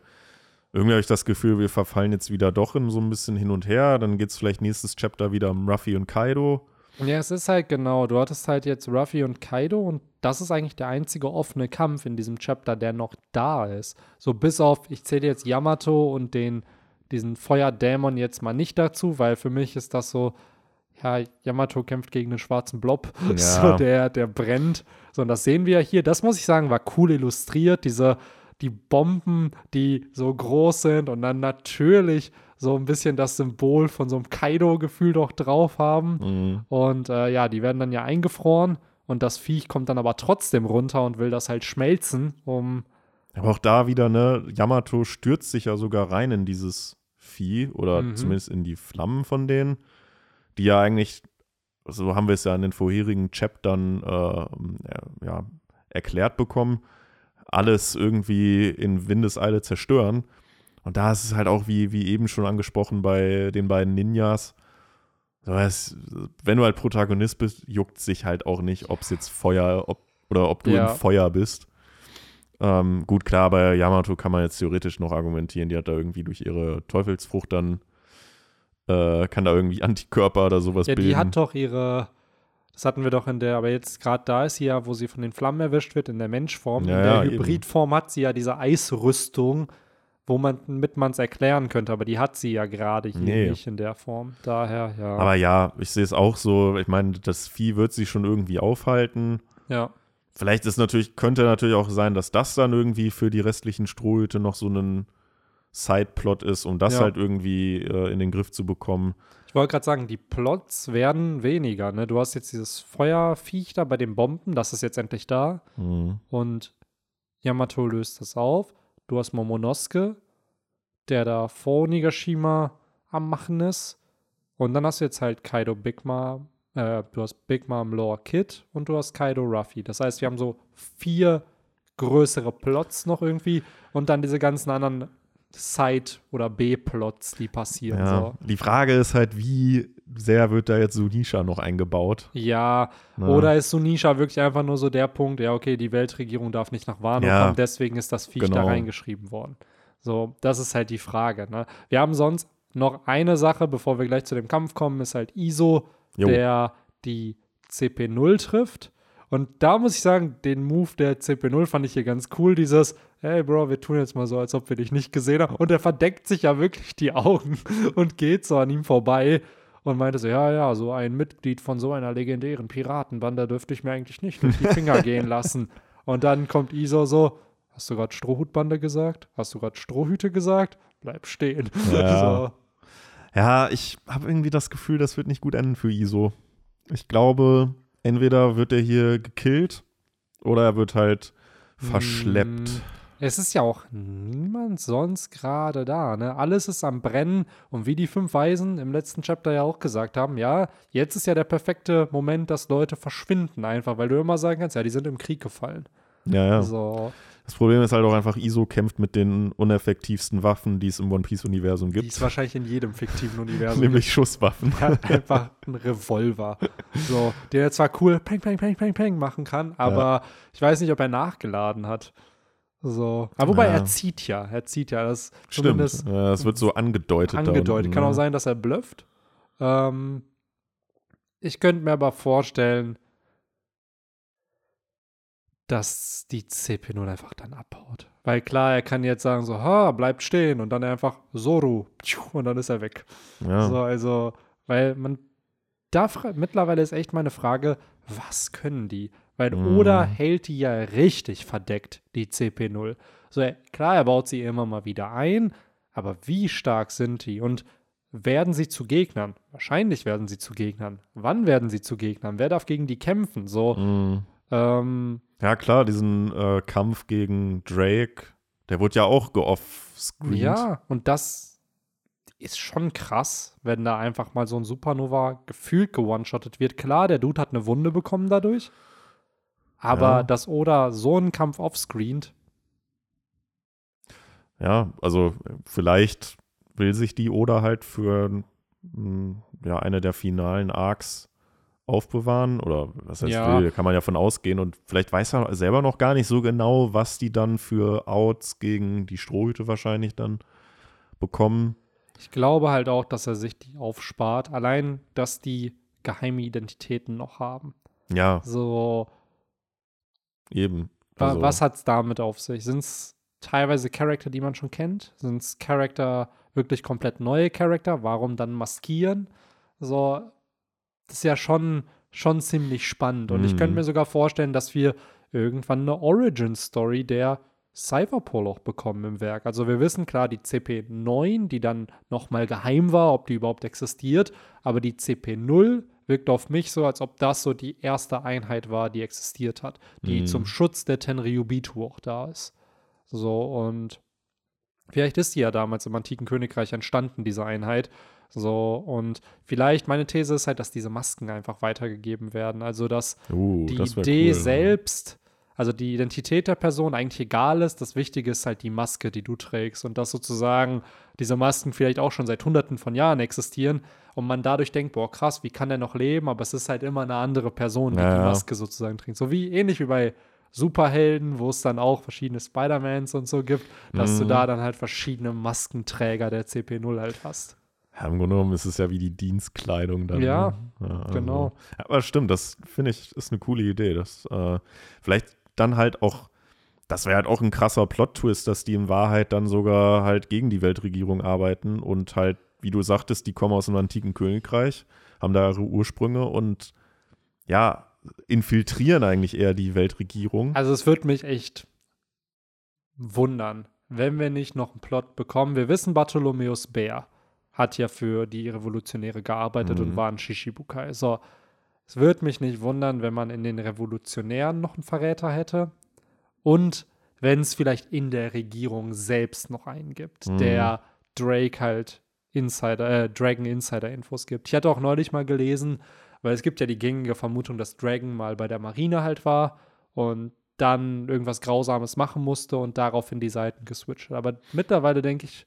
irgendwie habe ich das Gefühl, wir verfallen jetzt wieder doch in so ein bisschen hin und her. Dann geht es vielleicht nächstes Chapter wieder um Ruffy und Kaido. Ja, es ist halt genau, du hattest halt jetzt Ruffy und Kaido und das ist eigentlich der einzige offene Kampf in diesem Chapter, der noch da ist. So bis auf, ich zähle jetzt Yamato und den, diesen Feuerdämon jetzt mal nicht dazu, weil für mich ist das so, ja, Yamato kämpft gegen einen schwarzen Blob, ja. so der, der brennt. So, und das sehen wir hier. Das muss ich sagen, war cool illustriert. Diese, die Bomben, die so groß sind und dann natürlich so ein bisschen das Symbol von so einem Kaido-Gefühl doch drauf haben. Mhm. Und äh, ja, die werden dann ja eingefroren und das Viech kommt dann aber trotzdem runter und will das halt schmelzen, um. Aber auch da wieder, ne, Yamato stürzt sich ja sogar rein in dieses Vieh oder mhm. zumindest in die Flammen von denen die ja eigentlich, so haben wir es ja in den vorherigen Chaptern äh, ja, erklärt bekommen, alles irgendwie in Windeseile zerstören. Und da ist es halt auch, wie, wie eben schon angesprochen, bei den beiden Ninjas. Das, wenn du halt Protagonist bist, juckt sich halt auch nicht, ob es jetzt Feuer ob, oder ob du ja. in Feuer bist. Ähm, gut, klar, bei Yamato kann man jetzt theoretisch noch argumentieren, die hat da irgendwie durch ihre Teufelsfrucht dann äh, kann da irgendwie Antikörper oder sowas ja, bilden. Ja, die hat doch ihre, das hatten wir doch in der, aber jetzt gerade da ist sie ja, wo sie von den Flammen erwischt wird, in der Menschform. Ja, in der ja, Hybridform hat sie ja diese Eisrüstung, wo man mit man es erklären könnte, aber die hat sie ja gerade hier nee. nicht in der Form. Daher, ja. Aber ja, ich sehe es auch so, ich meine, das Vieh wird sich schon irgendwie aufhalten. Ja. Vielleicht ist natürlich, könnte natürlich auch sein, dass das dann irgendwie für die restlichen Strohhüte noch so einen Sideplot ist, um das ja. halt irgendwie äh, in den Griff zu bekommen. Ich wollte gerade sagen, die Plots werden weniger. Ne? Du hast jetzt dieses Feuerviech da bei den Bomben, das ist jetzt endlich da. Mhm. Und Yamato löst das auf. Du hast Momonosuke, der da vor Nigashima am Machen ist. Und dann hast du jetzt halt Kaido Big Mom, äh, du hast Big Mom Lower Kid und du hast Kaido Ruffy. Das heißt, wir haben so vier größere Plots noch irgendwie und dann diese ganzen anderen Side- oder B-Plots, die passieren. Ja, so. Die Frage ist halt, wie sehr wird da jetzt Sunisha noch eingebaut? Ja, Na. oder ist Sunisha wirklich einfach nur so der Punkt, ja, okay, die Weltregierung darf nicht nach Wano ja, kommen, deswegen ist das Viech genau. da reingeschrieben worden. So, das ist halt die Frage. Ne? Wir haben sonst noch eine Sache, bevor wir gleich zu dem Kampf kommen, ist halt ISO, jo. der die CP0 trifft. Und da muss ich sagen, den Move der CP0 fand ich hier ganz cool. Dieses, hey Bro, wir tun jetzt mal so, als ob wir dich nicht gesehen haben. Und er verdeckt sich ja wirklich die Augen und geht so an ihm vorbei und meinte so, ja, ja, so ein Mitglied von so einer legendären Piratenbande dürfte ich mir eigentlich nicht durch die Finger gehen lassen. Und dann kommt Iso so, hast du gerade Strohhutbande gesagt? Hast du gerade Strohhüte gesagt? Bleib stehen. Ja, so. Ja ich habe irgendwie das Gefühl, das wird nicht gut enden für Iso. Ich glaube, entweder wird er hier gekillt oder er wird halt verschleppt. Mm, Es ist ja auch niemand sonst gerade da, ne? Alles ist am Brennen und wie die fünf Weisen im letzten Chapter ja auch gesagt haben, ja, jetzt ist ja der perfekte Moment, dass Leute verschwinden einfach, weil du immer sagen kannst, ja, die sind im Krieg gefallen. Ja, ja. So, Das Problem ist halt auch einfach, ISO kämpft mit den uneffektivsten Waffen, die es im One Piece-Universum die gibt. ist wahrscheinlich in jedem fiktiven Universum. Nämlich Schusswaffen. Er hat einfach einen Revolver. So, der zwar cool peng, peng, peng, peng, peng machen kann, aber ich weiß nicht, ob er nachgeladen hat. So. Aber wobei Ja. er zieht ja. Er zieht ja. Das Stimmt. Ja, das wird so angedeutet. angedeutet. Kann ne? auch sein, dass er blufft. Ähm, ich könnte mir aber vorstellen, dass die CP0 einfach dann abhaut. Weil klar, er kann jetzt sagen so, ha, bleibt stehen und dann einfach Soru und dann ist er weg. Ja. So, also, weil man da mittlerweile ist echt meine Frage, was können die? Weil Mhm. Oda hält die ja richtig verdeckt, die CP0. So, er, klar, er baut sie immer mal wieder ein, aber wie stark sind die? Und werden sie zu Gegnern? Wahrscheinlich werden sie zu Gegnern. Wann werden sie zu Gegnern? Wer darf gegen die kämpfen? So, Mhm. Ähm, Ja, klar, diesen äh, Kampf gegen Drake, der wurde ja auch geoffscreened. Ja, und das ist schon krass, wenn da einfach mal so ein Supernova gefühlt gewone-shottet wird. Klar, der Dude hat eine Wunde bekommen dadurch. Aber Ja. dass Oda so einen Kampf offscreent, Ja, also vielleicht will sich die Oda halt für ja, eine der finalen Arcs aufbewahren oder was heißt Ja. will, kann man ja von ausgehen und vielleicht weiß er selber noch gar nicht so genau, was die dann für Outs gegen die Strohhüte wahrscheinlich dann bekommen. ich glaube halt auch, dass er sich die aufspart. Allein, dass die geheime Identitäten noch haben. Ja, So, eben. Also, was hat's damit auf sich? Sind es teilweise Charakter, die man schon kennt? Sind es Charakter, wirklich komplett neue Charakter? Warum dann maskieren? So, das ist ja schon, schon ziemlich spannend. Und ich könnte Mhm. mir sogar vorstellen, dass wir irgendwann eine Origin-Story der Cypherpol auch bekommen im Werk. Also wir wissen klar, die CP9, die dann nochmal geheim war, ob die überhaupt existiert, aber die CP0 wirkt auf mich so, als ob das so die erste Einheit war, die existiert hat, die Mhm. zum Schutz der Tenryubitu auch da ist. So, und vielleicht ist die ja damals im antiken Königreich entstanden, diese Einheit. So, und vielleicht, meine These ist halt, dass diese Masken einfach weitergegeben werden. Also, dass uh, die das Idee cool, selbst, also die Identität der Person eigentlich egal ist. Das Wichtige ist halt die Maske, die du trägst. Und dass sozusagen diese Masken vielleicht auch schon seit hunderten von Jahren existieren und man dadurch denkt, boah, krass, wie kann der noch leben? Aber es ist halt immer eine andere Person, die Ja, die. Maske sozusagen trägt. So wie ähnlich wie bei Superhelden, wo es dann auch verschiedene Spider-Mans und so gibt, dass du Mhm. da dann halt verschiedene Maskenträger der CP0 halt hast. Ja, Im Grunde genommen ist es ja wie die Dienstkleidung dann. Ja, ne? ja also- genau. Aber stimmt, das finde ich ist eine coole Idee. Das äh, vielleicht dann halt auch, das wäre halt auch ein krasser Plot-Twist, dass die in Wahrheit dann sogar halt gegen die Weltregierung arbeiten und halt, wie du sagtest, die kommen aus dem antiken Königreich, haben da ihre Ursprünge und ja, infiltrieren eigentlich eher die Weltregierung. Also es würde mich echt wundern, wenn wir nicht noch einen Plot bekommen. Wir wissen, Bartholomäus Bär hat ja für die Revolutionäre gearbeitet Mhm. und war ein Shishibukai. So, es würde mich nicht wundern, wenn man in den Revolutionären noch einen Verräter hätte und wenn es vielleicht in der Regierung selbst noch einen gibt, Mhm. der Drake halt Insider, äh, Dragon Insider Infos gibt. Ich hatte auch neulich mal gelesen, weil es gibt ja die gängige Vermutung, dass Dragon mal bei der Marine halt war und dann irgendwas Grausames machen musste und daraufhin die Seiten geswitcht hat. Aber mittlerweile denke ich,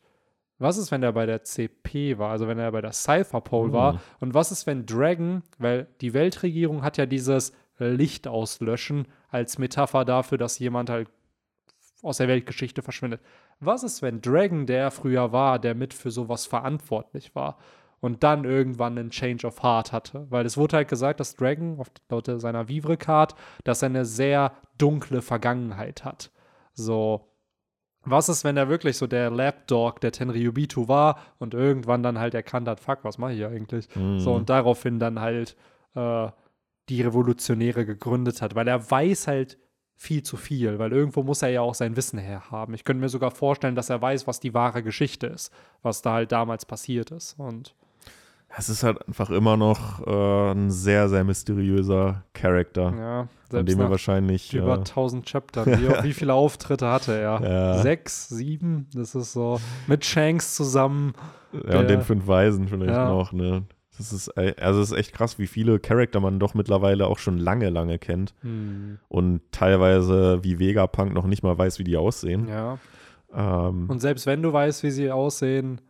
was ist, wenn er bei der CP war, also wenn er bei der Cypher Pole Mhm. war? Und was ist, wenn Dragon, weil die Weltregierung hat ja dieses Licht auslöschen als Metapher dafür, dass jemand halt aus der Weltgeschichte verschwindet. Was ist, wenn Dragon der früher war, der mit für sowas verantwortlich war und dann irgendwann einen Change of Heart hatte? Weil es wurde halt gesagt, dass Dragon, auf, laut seiner Vivre-Card, dass er eine sehr dunkle Vergangenheit hat. So, was ist, wenn er wirklich so der Lapdog der Tenryubitu war und irgendwann dann halt erkannt hat, fuck, was mache ich hier eigentlich? Mhm. So, und daraufhin dann halt äh, die Revolutionäre gegründet hat, weil er weiß halt viel zu viel, weil irgendwo muss er ja auch sein Wissen herhaben. Ich könnte mir sogar vorstellen, dass er weiß, was die wahre Geschichte ist, was da halt damals passiert ist. Und Es ist halt einfach immer noch äh, ein sehr, sehr mysteriöser Charakter. Ja, an dem wir wahrscheinlich. Über 1000 Chapter. Wie, wie, viele Auftritte hatte er? Ja. Sechs, sieben? Das ist so. Mit Shanks zusammen. Ja, und den fünf Weisen vielleicht ja. noch, ne? Das ist, also es ist echt krass, wie viele Charakter man doch mittlerweile auch schon lange, lange kennt. Hm. Und teilweise wie Vegapunk noch nicht mal weiß, wie die aussehen. Ja. Ähm, und selbst wenn du weißt, wie sie aussehen,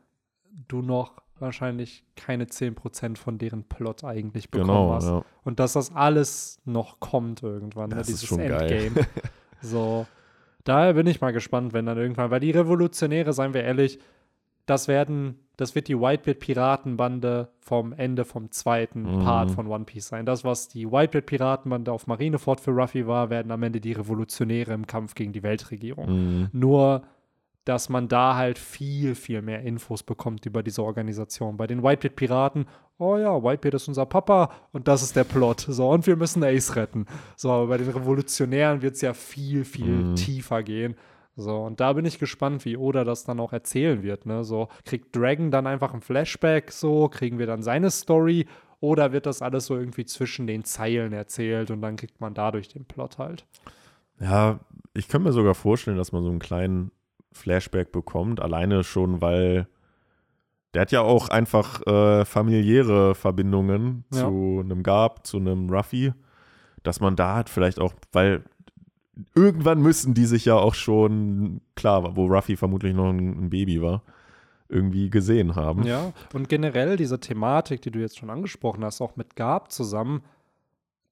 du noch wahrscheinlich keine 10% von deren Plot eigentlich bekommen genau, hast. Ja. Und dass das alles noch kommt irgendwann, ne, das ne, dieses ist schon Endgame. Geil. so, daher bin ich mal gespannt, wenn dann irgendwann, weil die Revolutionäre, seien wir ehrlich, das werden, das wird die Whitebeard-Piratenbande vom Ende vom zweiten mhm. Part von One Piece sein. Das, was die Whitebeard-Piratenbande auf Marineford für Ruffy war, werden am Ende die Revolutionäre im Kampf gegen die Weltregierung. Mhm. Nur dass man da halt viel, viel mehr Infos bekommt über diese Organisation. Bei den Whitebeard-Piraten, oh ja, Whitebeard ist unser Papa und das ist der Plot. So, und wir müssen Ace retten. So, aber bei den Revolutionären wird es ja viel, viel mhm. tiefer gehen. So, und da bin ich gespannt, wie Oda das dann auch erzählen wird. Ne? So, kriegt Dragon dann einfach ein Flashback, so, kriegen wir dann seine Story oder wird das alles so irgendwie zwischen den Zeilen erzählt und dann kriegt man dadurch den Plot halt. Ja, ich kann mir sogar vorstellen, dass man so einen kleinen Flashback bekommt. Alleine schon, weil der hat ja auch einfach äh, familiäre Verbindungen ja. zu einem Gab, zu einem Ruffy, dass man da hat vielleicht auch, weil irgendwann müssen die sich ja auch schon, klar, wo Ruffy vermutlich noch ein, ein Baby war, irgendwie gesehen haben. Ja, und generell diese Thematik, die du jetzt schon angesprochen hast, auch mit Gab zusammen,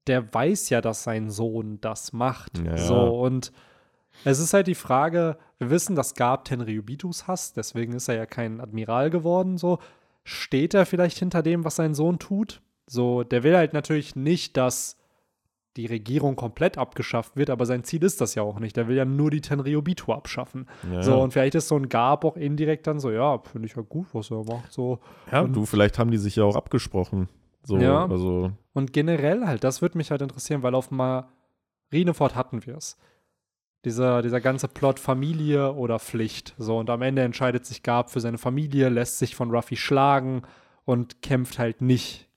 der weiß ja, dass sein Sohn das macht. Ja. So, und es ist halt die Frage, wir wissen, dass Gab Tenryubitus hasst, deswegen ist er ja kein Admiral geworden, so. Steht er vielleicht hinter dem, was sein Sohn tut? So, der will halt natürlich nicht, dass die Regierung komplett abgeschafft wird, aber sein Ziel ist das ja auch nicht. Der will ja nur die Tenryubitu abschaffen. Ja. So, und vielleicht ist so ein Gab auch indirekt dann so, ja, finde ich ja gut, was er macht. So. Ja, und, du, vielleicht haben die sich ja auch abgesprochen. So, ja, also. Und generell halt, das würde mich halt interessieren, weil auf Marineford hatten wir es dieser, dieser ganze Plot Familie oder Pflicht. So, und am Ende entscheidet sich Gab für seine Familie, lässt sich von Ruffy schlagen und kämpft halt nicht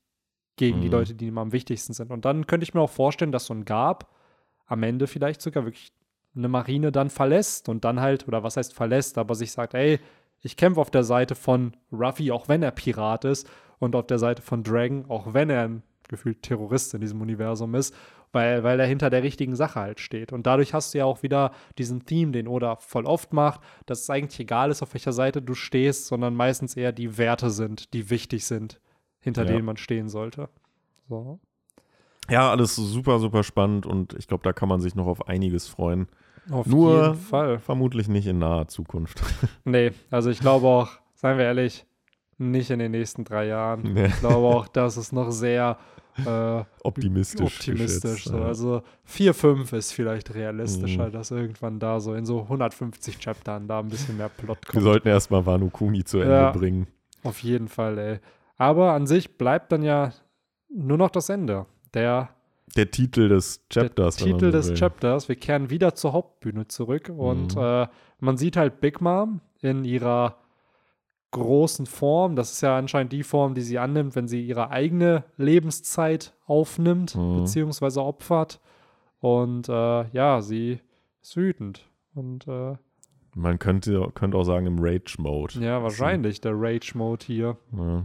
gegen mhm. die Leute, die ihm am wichtigsten sind. Und dann könnte ich mir auch vorstellen, dass so ein Gab am Ende vielleicht sogar wirklich eine Marine dann verlässt und dann halt, oder was heißt verlässt, aber sich sagt, ey, ich kämpfe auf der Seite von Ruffy, auch wenn er Pirat ist, und auf der Seite von Dragon, auch wenn er ein gefühlt Terrorist in diesem Universum ist weil, weil er hinter der richtigen Sache halt steht. Und dadurch hast du ja auch wieder diesen Theme, den Oda voll oft macht, dass es eigentlich egal ist, auf welcher Seite du stehst, sondern meistens eher die Werte sind, die wichtig sind, hinter ja. denen man stehen sollte. So. Ja, alles super, super spannend und ich glaube, da kann man sich noch auf einiges freuen. Auf Nur jeden Fall. vermutlich nicht in naher Zukunft. nee, also ich glaube auch, seien wir ehrlich, nicht in den nächsten drei Jahren. Nee. Ich glaube auch, dass es noch sehr äh, optimistisch. Optimistisch. So. Ja. Also 4, 5 ist vielleicht realistischer, mhm. dass irgendwann da so in so 150 Chaptern da ein bisschen mehr Plot kommt. Wir sollten erstmal Wano Kuni zu Ende ja, bringen. Auf jeden Fall, ey. Aber an sich bleibt dann ja nur noch das Ende. Der der Titel des Chapters. Der Titel des will. Chapters. Wir kehren wieder zur Hauptbühne zurück und mhm. äh, man sieht halt Big Mom in ihrer großen Form. Das ist ja anscheinend die Form, die sie annimmt, wenn sie ihre eigene Lebenszeit aufnimmt, mhm. beziehungsweise opfert. Und äh, ja, sie ist wütend. Und äh, man könnte, könnte auch sagen im Rage-Mode. Ja, wahrscheinlich der Rage-Mode hier. Ja.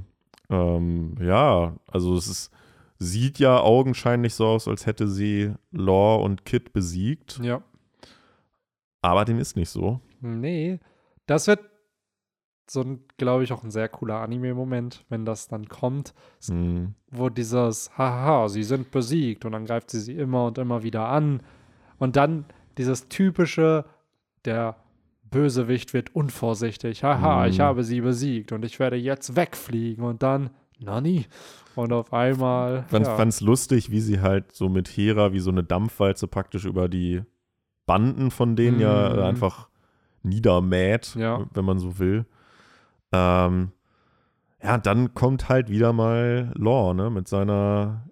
Ähm, ja, also es ist, sieht ja augenscheinlich so aus, als hätte sie Law und Kid besiegt. Ja. Aber dem ist nicht so. Nee. Das wird so ein, glaube ich, auch ein sehr cooler Anime-Moment, wenn das dann kommt, mhm. wo dieses, haha, sie sind besiegt und dann greift sie sie immer und immer wieder an. Und dann dieses typische, der Bösewicht wird unvorsichtig, haha, mhm. ich habe sie besiegt und ich werde jetzt wegfliegen und dann, Nani? Und auf einmal. Ich ja. fand es lustig, wie sie halt so mit Hera wie so eine Dampfwalze praktisch über die Banden von denen mhm. ja einfach niedermäht, ja. wenn man so will. Ähm, ja, dann kommt halt wieder mal Law, ne, mit seiner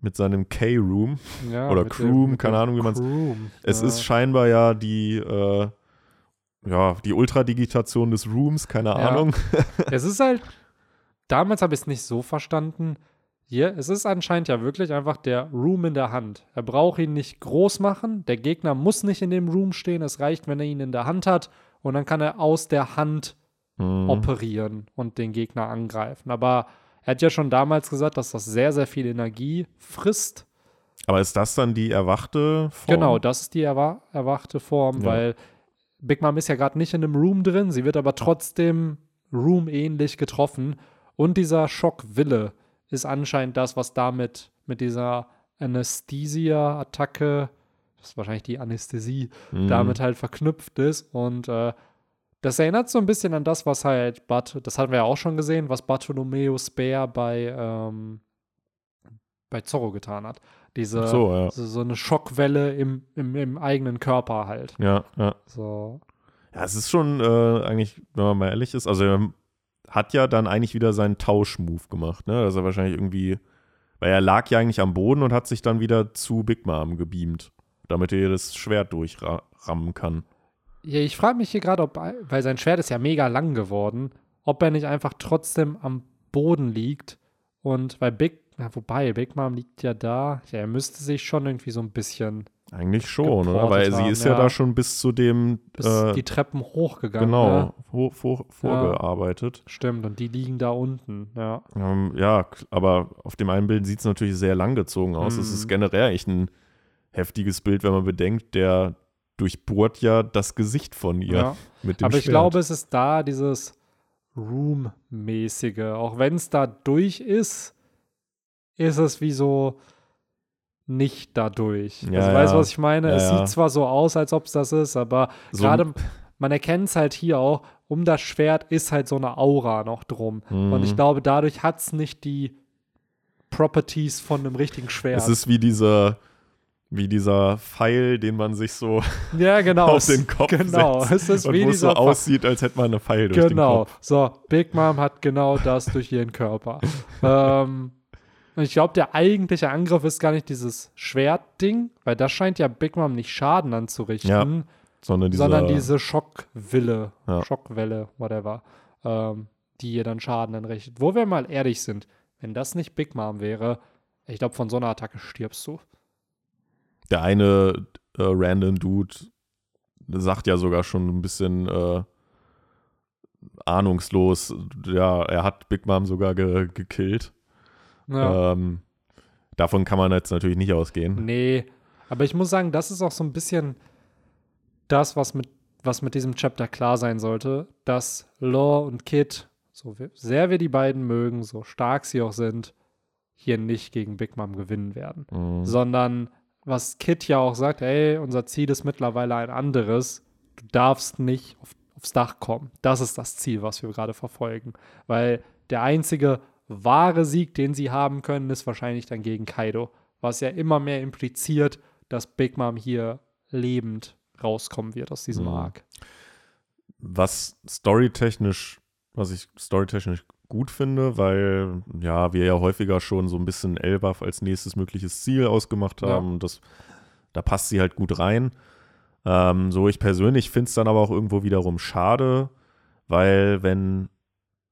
mit seinem K-Room ja, oder Croom, keine Ahnung, wie man es. Es ist scheinbar ja die, äh, ja, die Ultradigitation des Rooms, keine ja. Ahnung. es ist halt damals habe ich es nicht so verstanden. Hier, es ist anscheinend ja wirklich einfach der Room in der Hand. Er braucht ihn nicht groß machen. Der Gegner muss nicht in dem Room stehen. Es reicht, wenn er ihn in der Hand hat. Und dann kann er aus der Hand mhm. operieren und den Gegner angreifen. Aber er hat ja schon damals gesagt, dass das sehr, sehr viel Energie frisst. Aber ist das dann die erwachte Form? Genau, das ist die erwa erwachte Form, ja. weil Big Mom ist ja gerade nicht in einem Room drin. Sie wird aber trotzdem Room-ähnlich getroffen. Und dieser Schockwille ist anscheinend das, was damit mit dieser Anesthesia-Attacke, das ist wahrscheinlich die Anästhesie, mhm. damit halt verknüpft ist. Und äh, das erinnert so ein bisschen an das, was halt Bart, das hatten wir ja auch schon gesehen, was Bartholomew Speer bei, ähm, bei Zorro getan hat. Diese, so, ja. so, so, eine Schockwelle im, im, im, eigenen Körper halt. Ja, ja. So. Ja, es ist schon äh, eigentlich, wenn man mal ehrlich ist, also er hat ja dann eigentlich wieder seinen Tauschmove gemacht, ne? Dass er wahrscheinlich irgendwie, weil er lag ja eigentlich am Boden und hat sich dann wieder zu Big Mom gebeamt, damit er das Schwert durchrammen kann. Ja, ich frage mich hier gerade, ob, weil sein Schwert ist ja mega lang geworden, ob er nicht einfach trotzdem am Boden liegt und weil Big, na, wobei, Big Mom liegt ja da, ja, er müsste sich schon irgendwie so ein bisschen eigentlich schon, oder? Weil sie ist ja, ja, da schon bis zu dem. Bis äh, die Treppen hochgegangen. Genau, ne? vor, vor, vorgearbeitet. Ja, stimmt, und die liegen da unten, ja. Ähm, ja, aber auf dem einen Bild sieht es natürlich sehr langgezogen aus. Es mhm. ist generell echt ein heftiges Bild, wenn man bedenkt, der durchbohrt ja das Gesicht von ihr ja. mit dem Aber Schwert. ich glaube, es ist da dieses Room-mäßige. Auch wenn es da durch ist, ist es wie so nicht dadurch. Ja, also, ja. weißt du, was ich meine? Ja, es sieht zwar so aus, als ob es das ist, aber so gerade, man erkennt es halt hier auch, um das Schwert ist halt so eine Aura noch drum. Mhm. Und ich glaube, dadurch hat es nicht die Properties von einem richtigen Schwert. Es ist wie dieser wie dieser Pfeil, den man sich so ja, genau. auf den Kopf genau. setzt. Es ist und wie wo es so aussieht, als hätte man eine Pfeil durch genau. den Kopf. Genau. So, Big Mom hat genau das durch ihren Körper. ähm, und ich glaube, der eigentliche Angriff ist gar nicht dieses Schwertding, weil das scheint ja Big Mom nicht Schaden anzurichten, ja, sondern, diese, sondern diese Schockwille, ja. Schockwelle, whatever, ähm, die ihr dann Schaden anrichtet. Wo wir mal ehrlich sind, wenn das nicht Big Mom wäre, ich glaube, von so einer Attacke stirbst du. Der eine äh, random Dude sagt ja sogar schon ein bisschen äh, ahnungslos, ja, er hat Big Mom sogar ge gekillt. Ja. Ähm, davon kann man jetzt natürlich nicht ausgehen. Nee, aber ich muss sagen, das ist auch so ein bisschen das, was mit, was mit diesem Chapter klar sein sollte, dass Law und Kid, so sehr wir die beiden mögen, so stark sie auch sind, hier nicht gegen Big Mom gewinnen werden. Mhm. Sondern was Kid ja auch sagt, ey, unser Ziel ist mittlerweile ein anderes. Du darfst nicht auf, aufs Dach kommen. Das ist das Ziel, was wir gerade verfolgen. Weil der einzige wahre Sieg, den sie haben können, ist wahrscheinlich dann gegen Kaido. Was ja immer mehr impliziert, dass Big Mom hier lebend rauskommen wird aus diesem mhm. Arc. Was storytechnisch, was ich storytechnisch gut finde, weil ja, wir ja häufiger schon so ein bisschen Elbaf als nächstes mögliches Ziel ausgemacht haben. Ja. Das, da passt sie halt gut rein. Ähm, so, ich persönlich finde es dann aber auch irgendwo wiederum schade, weil wenn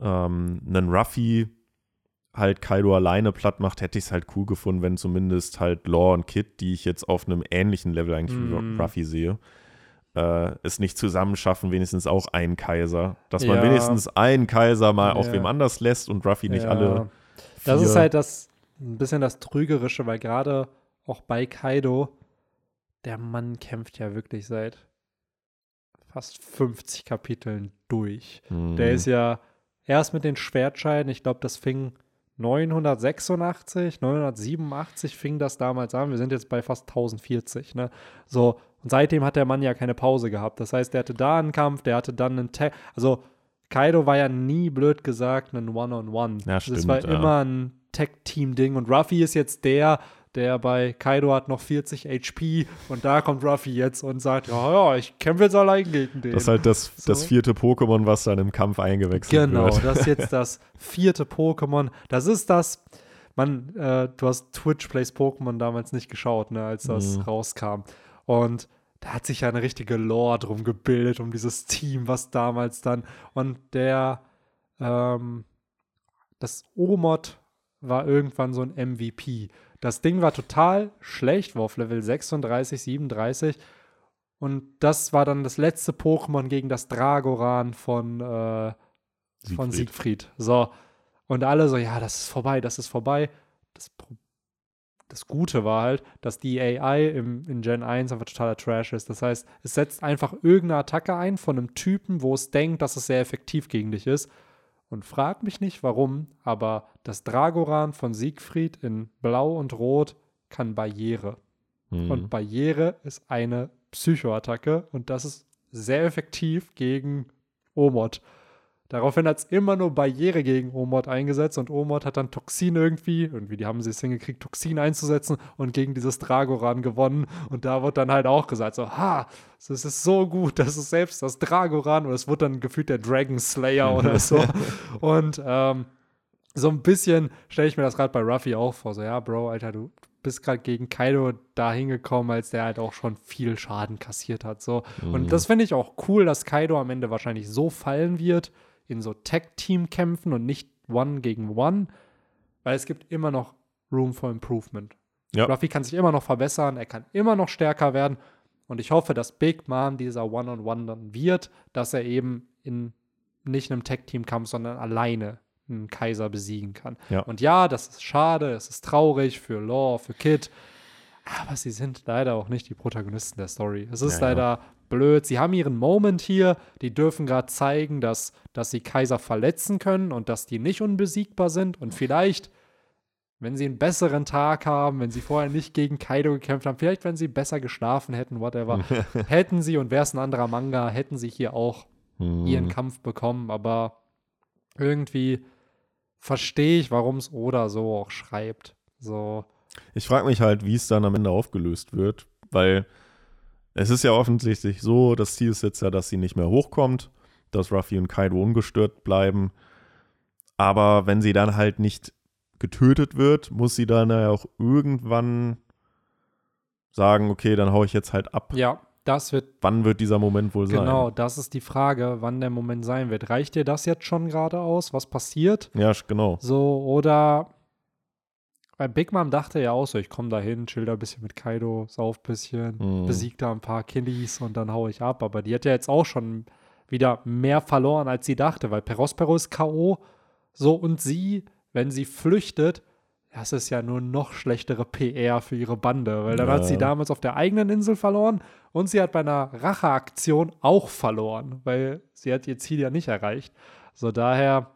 ähm, ein Ruffy halt Kaido alleine platt macht, hätte ich es halt cool gefunden, wenn zumindest halt Law und Kid, die ich jetzt auf einem ähnlichen Level eigentlich mm. wie Ruffy sehe, äh, es nicht zusammen schaffen, wenigstens auch einen Kaiser. Dass ja. man wenigstens einen Kaiser mal ja. auf wem anders lässt und Ruffy nicht ja. alle. Vier. Das ist halt das ein bisschen das Trügerische, weil gerade auch bei Kaido, der Mann kämpft ja wirklich seit fast 50 Kapiteln durch. Mm. Der ist ja erst mit den Schwertscheiden, ich glaube, das fing 986, 987 fing das damals an. Wir sind jetzt bei fast 1040. Ne? So, und seitdem hat der Mann ja keine Pause gehabt. Das heißt, der hatte da einen Kampf, der hatte dann einen Tag. Also, Kaido war ja nie blöd gesagt ein One-on-One. -on -One. Ja, stimmt, das war ja. immer ein Tag-Team-Ding. Und Ruffy ist jetzt der, der bei Kaido hat noch 40 HP und da kommt Ruffy jetzt und sagt, ja, ja, ich kämpfe jetzt allein gegen den. Das ist halt das, so. das vierte Pokémon, was dann im Kampf eingewechselt genau, wird. Genau, das ist jetzt das vierte Pokémon. Das ist das, man, äh, du hast Twitch Plays Pokémon damals nicht geschaut, ne, als das mhm. rauskam. Und da hat sich ja eine richtige Lore drum gebildet, um dieses Team, was damals dann, und der, ähm, das O-Mod war irgendwann so ein MVP. Das Ding war total schlecht, war auf Level 36, 37. Und das war dann das letzte Pokémon gegen das Dragoran von, äh, Siegfried. von Siegfried. So. Und alle so, ja, das ist vorbei, das ist vorbei. Das, das Gute war halt, dass die AI im, in Gen 1 einfach totaler Trash ist. Das heißt, es setzt einfach irgendeine Attacke ein von einem Typen, wo es denkt, dass es sehr effektiv gegen dich ist. Und frag mich nicht warum, aber das Dragoran von Siegfried in Blau und Rot kann Barriere. Mhm. Und Barriere ist eine Psychoattacke und das ist sehr effektiv gegen Omod. Daraufhin hat es immer nur Barriere gegen Omod eingesetzt und Omod hat dann Toxin irgendwie, irgendwie, die haben sie es hingekriegt, Toxin einzusetzen und gegen dieses Dragoran gewonnen. Und da wird dann halt auch gesagt, so, ha, das ist so gut, das ist selbst das Dragoran und es wird dann gefühlt der Dragon Slayer oder so. und ähm, so ein bisschen stelle ich mir das gerade bei Ruffy auch vor, so, ja, Bro, Alter, du bist gerade gegen Kaido da hingekommen, als der halt auch schon viel Schaden kassiert hat. So. Mhm. Und das finde ich auch cool, dass Kaido am Ende wahrscheinlich so fallen wird in so Tag-Team-Kämpfen und nicht One gegen One, weil es gibt immer noch Room for Improvement. Ja. Ruffy kann sich immer noch verbessern, er kann immer noch stärker werden. Und ich hoffe, dass Big Mom dieser One-on-One -on -One dann wird, dass er eben in nicht einem Tag-Team-Kampf, sondern alleine einen Kaiser besiegen kann. Ja. Und ja, das ist schade, es ist traurig für Law, für Kid, aber sie sind leider auch nicht die Protagonisten der Story. Es ist ja, leider. Blöd. Sie haben ihren Moment hier, die dürfen gerade zeigen, dass, dass sie Kaiser verletzen können und dass die nicht unbesiegbar sind. Und vielleicht, wenn sie einen besseren Tag haben, wenn sie vorher nicht gegen Kaido gekämpft haben, vielleicht, wenn sie besser geschlafen hätten, whatever, hätten sie, und wäre es ein anderer Manga, hätten sie hier auch hm. ihren Kampf bekommen. Aber irgendwie verstehe ich, warum es Oda so auch schreibt. So. Ich frage mich halt, wie es dann am Ende aufgelöst wird, weil es ist ja offensichtlich so, das Ziel ist jetzt ja, dass sie nicht mehr hochkommt, dass Ruffy und Kaido ungestört bleiben. Aber wenn sie dann halt nicht getötet wird, muss sie dann ja auch irgendwann sagen, okay, dann hau ich jetzt halt ab. Ja, das wird. Wann wird dieser Moment wohl genau, sein? Genau, das ist die Frage, wann der Moment sein wird. Reicht dir das jetzt schon gerade aus? Was passiert? Ja, genau. So, oder. Weil Big Mom dachte ja auch so, ich komme da hin, chill da ein bisschen mit Kaido, sauf ein bisschen, mhm. besiegt da ein paar Killies und dann hau ich ab. Aber die hat ja jetzt auch schon wieder mehr verloren, als sie dachte, weil Perospero ist K.O. So und sie, wenn sie flüchtet, das ist ja nur noch schlechtere PR für ihre Bande, weil dann ja. hat sie damals auf der eigenen Insel verloren und sie hat bei einer Racheaktion auch verloren, weil sie hat ihr Ziel ja nicht erreicht. So daher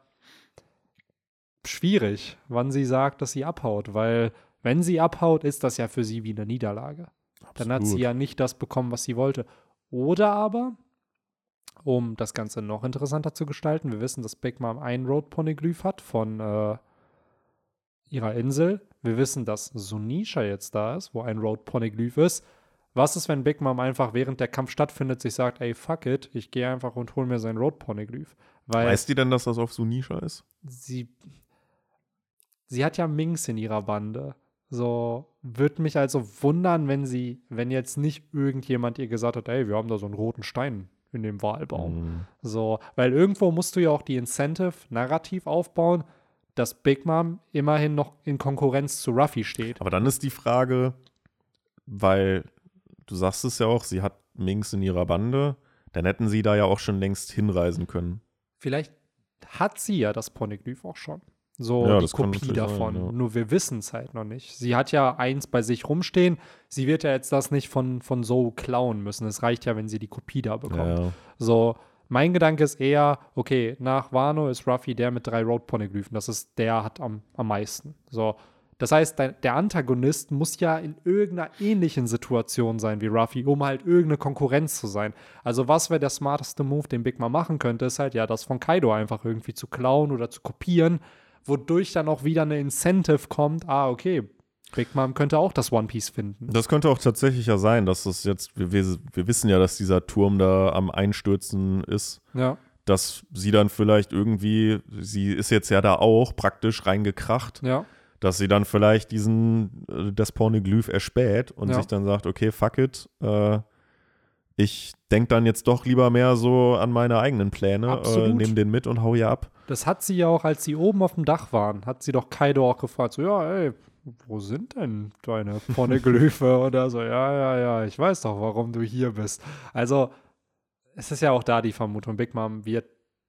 schwierig, wann sie sagt, dass sie abhaut, weil wenn sie abhaut, ist das ja für sie wie eine Niederlage. Absolut. Dann hat sie ja nicht das bekommen, was sie wollte. Oder aber, um das Ganze noch interessanter zu gestalten, wir wissen, dass Big Mom ein Road Poneglyph hat von äh, ihrer Insel. Wir wissen, dass Sunisha jetzt da ist, wo ein Road Poneglyph ist. Was ist, wenn Big Mom einfach während der Kampf stattfindet, sich sagt, ey, fuck it, ich gehe einfach und hole mir sein Road Poneglyph? Weil Weiß die denn, dass das auf Sunisha ist? Sie, sie hat ja Minx in ihrer Bande. So, würde mich also wundern, wenn sie, wenn jetzt nicht irgendjemand ihr gesagt hat, ey, wir haben da so einen roten Stein in dem Wahlbaum. Mhm. So, weil irgendwo musst du ja auch die Incentive-Narrativ aufbauen, dass Big Mom immerhin noch in Konkurrenz zu Ruffy steht. Aber dann ist die Frage, weil du sagst es ja auch, sie hat Minx in ihrer Bande, dann hätten sie da ja auch schon längst hinreisen können. Vielleicht hat sie ja das Poneglyph auch schon. So ja, die Kopie davon. Sein, ja. Nur wir wissen es halt noch nicht. Sie hat ja eins bei sich rumstehen. Sie wird ja jetzt das nicht von, von so klauen müssen. Es reicht ja, wenn sie die Kopie da bekommt. Ja. So, mein Gedanke ist eher, okay, nach Wano ist Ruffy der mit drei Road-Poneglyphen. Das ist der hat am, am meisten. So. Das heißt, der Antagonist muss ja in irgendeiner ähnlichen Situation sein wie Ruffy, um halt irgendeine Konkurrenz zu sein. Also, was wäre der smarteste Move, den Big Mom machen könnte, ist halt ja, das von Kaido einfach irgendwie zu klauen oder zu kopieren, wodurch dann auch wieder eine Incentive kommt. Ah, okay, Big Mom könnte auch das One Piece finden. Das könnte auch tatsächlich ja sein, dass es jetzt, wir, wir, wir wissen ja, dass dieser Turm da am Einstürzen ist. Ja. Dass sie dann vielleicht irgendwie, sie ist jetzt ja da auch praktisch reingekracht. Ja. Dass sie dann vielleicht diesen, äh, das Pornoglyph erspäht und ja. sich dann sagt, okay, fuck it, äh, ich denke dann jetzt doch lieber mehr so an meine eigenen Pläne, äh, nehme den mit und hau hier ab. Das hat sie ja auch, als sie oben auf dem Dach waren, hat sie doch Kaido auch gefragt, so, ja, ey, wo sind denn deine Poneglyphe oder so? Ja, ja, ja, ich weiß doch, warum du hier bist. Also, es ist ja auch da die Vermutung, Big Mom wird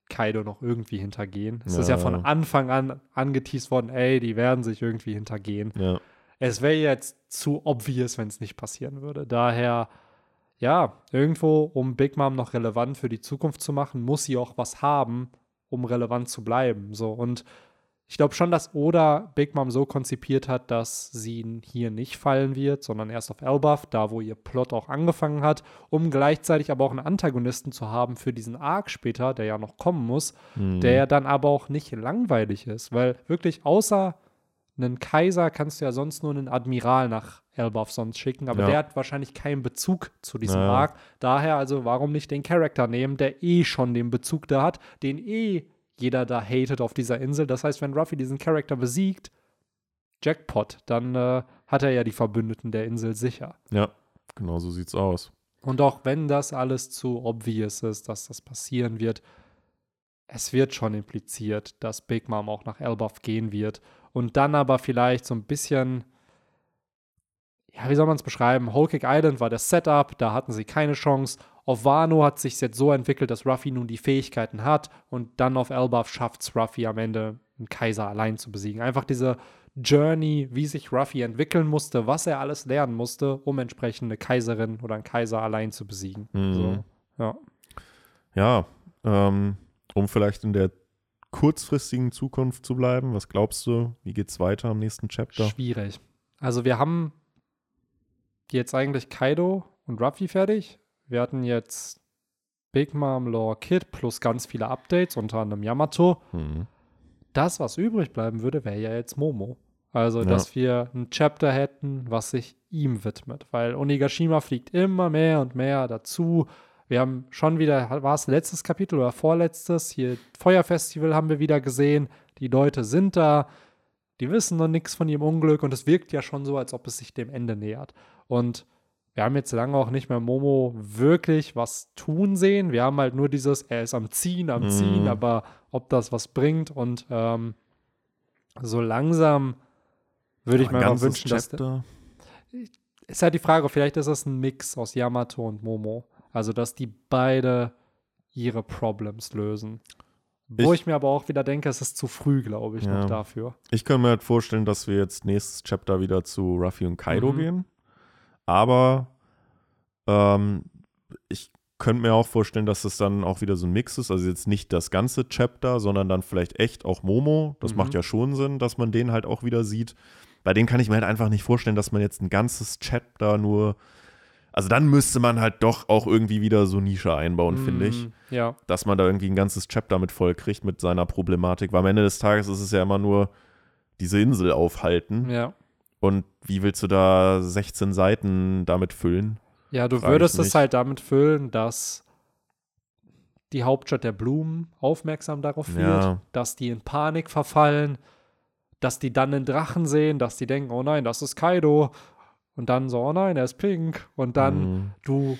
Kaido noch irgendwie hintergehen. Es ja. ist ja von Anfang an angeteased worden, ey, die werden sich irgendwie hintergehen. Ja. Es wäre jetzt zu obvious, wenn es nicht passieren würde. Daher ja, irgendwo, um Big Mom noch relevant für die Zukunft zu machen, muss sie auch was haben, um relevant zu bleiben. So und ich glaube schon, dass Oda Big Mom so konzipiert hat, dass sie hier nicht fallen wird, sondern erst auf Elbaf, da wo ihr Plot auch angefangen hat, um gleichzeitig aber auch einen Antagonisten zu haben für diesen Arc später, der ja noch kommen muss, mhm. der dann aber auch nicht langweilig ist, weil wirklich außer einen Kaiser kannst du ja sonst nur einen Admiral nach Elbaf sonst schicken, aber ja. der hat wahrscheinlich keinen Bezug zu diesem naja. Arc. Daher also, warum nicht den Charakter nehmen, der eh schon den Bezug da hat, den eh jeder da hatet auf dieser Insel. Das heißt, wenn Ruffy diesen Charakter besiegt, Jackpot, dann äh, hat er ja die Verbündeten der Insel sicher. Ja, genau so sieht's aus. Und auch wenn das alles zu obvious ist, dass das passieren wird, es wird schon impliziert, dass Big Mom auch nach Elbaf gehen wird und dann aber vielleicht so ein bisschen, ja, wie soll man es beschreiben? Whole Cake Island war das Setup, da hatten sie keine Chance. Auf Wano hat sich jetzt so entwickelt, dass Ruffy nun die Fähigkeiten hat und dann auf Elbaf schafft es Ruffy am Ende, einen Kaiser allein zu besiegen. Einfach diese Journey, wie sich Ruffy entwickeln musste, was er alles lernen musste, um entsprechend eine Kaiserin oder einen Kaiser allein zu besiegen. Mhm. So, ja. Ja, ähm, um vielleicht in der kurzfristigen Zukunft zu bleiben? Was glaubst du? Wie geht es weiter am nächsten Chapter? Schwierig. Also wir haben jetzt eigentlich Kaido und Ruffy fertig. Wir hatten jetzt Big Mom, Lore Kid plus ganz viele Updates, unter anderem Yamato. Mhm. Das, was übrig bleiben würde, wäre ja jetzt Momo. Also, ja. dass wir ein Chapter hätten, was sich ihm widmet. Weil Onigashima fliegt immer mehr und mehr dazu. Wir haben schon wieder, war es letztes Kapitel oder vorletztes, hier Feuerfestival haben wir wieder gesehen. Die Leute sind da, die wissen noch nichts von ihrem Unglück und es wirkt ja schon so, als ob es sich dem Ende nähert. Und wir haben jetzt lange auch nicht mehr Momo wirklich was tun sehen. Wir haben halt nur dieses, er ist am Ziehen, am Ziehen, mm. aber ob das was bringt und ähm, so langsam würde ich mir mal wünschen, Chapter. dass. Ist halt die Frage, vielleicht ist das ein Mix aus Yamato und Momo. Also, dass die beide ihre Problems lösen. Wo ich, ich, mir aber auch wieder denke, es ist zu früh, glaube ich, ja. noch dafür. Ich kann mir halt vorstellen, dass wir jetzt nächstes Chapter wieder zu Ruffy und Kaido mhm. gehen. Aber ähm, ich könnte mir auch vorstellen, dass es dann auch wieder so ein Mix ist. Also jetzt nicht das ganze Chapter, sondern dann vielleicht echt auch Momo. Das mhm. macht ja schon Sinn, dass man den halt auch wieder sieht. Bei denen kann ich mir halt einfach nicht vorstellen, dass man jetzt ein ganzes Chapter nur also dann müsste man halt doch auch irgendwie wieder so Nische einbauen, mm, finde ich. Ja. Dass man da irgendwie ein ganzes Chapter mit voll kriegt mit seiner Problematik. Weil am Ende des Tages ist es ja immer nur diese Insel aufhalten. Ja. Und wie willst du da 16 Seiten damit füllen? Ja, du Frag würdest es halt damit füllen, dass die Hauptstadt der Blumen aufmerksam darauf wird, ja. dass die in Panik verfallen, dass die dann einen Drachen sehen, dass die denken, oh nein, das ist Kaido und dann so, oh nein, er ist pink. Und dann mhm. du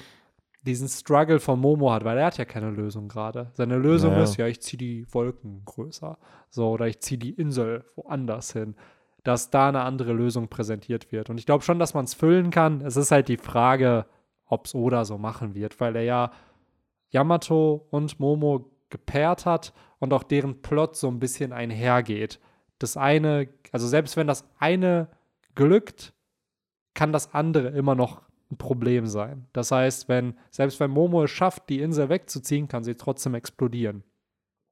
diesen Struggle von Momo hat, weil er hat ja keine Lösung gerade. Seine Lösung ja. ist, ja, ich ziehe die Wolken größer. So, oder ich ziehe die Insel woanders hin. Dass da eine andere Lösung präsentiert wird. Und ich glaube schon, dass man es füllen kann. Es ist halt die Frage, ob es Oda so machen wird, weil er ja Yamato und Momo gepaart hat und auch deren Plot so ein bisschen einhergeht. Das eine, also selbst wenn das eine glückt, kann das andere immer noch ein Problem sein. Das heißt, wenn, selbst wenn Momo es schafft, die Insel wegzuziehen, kann sie trotzdem explodieren.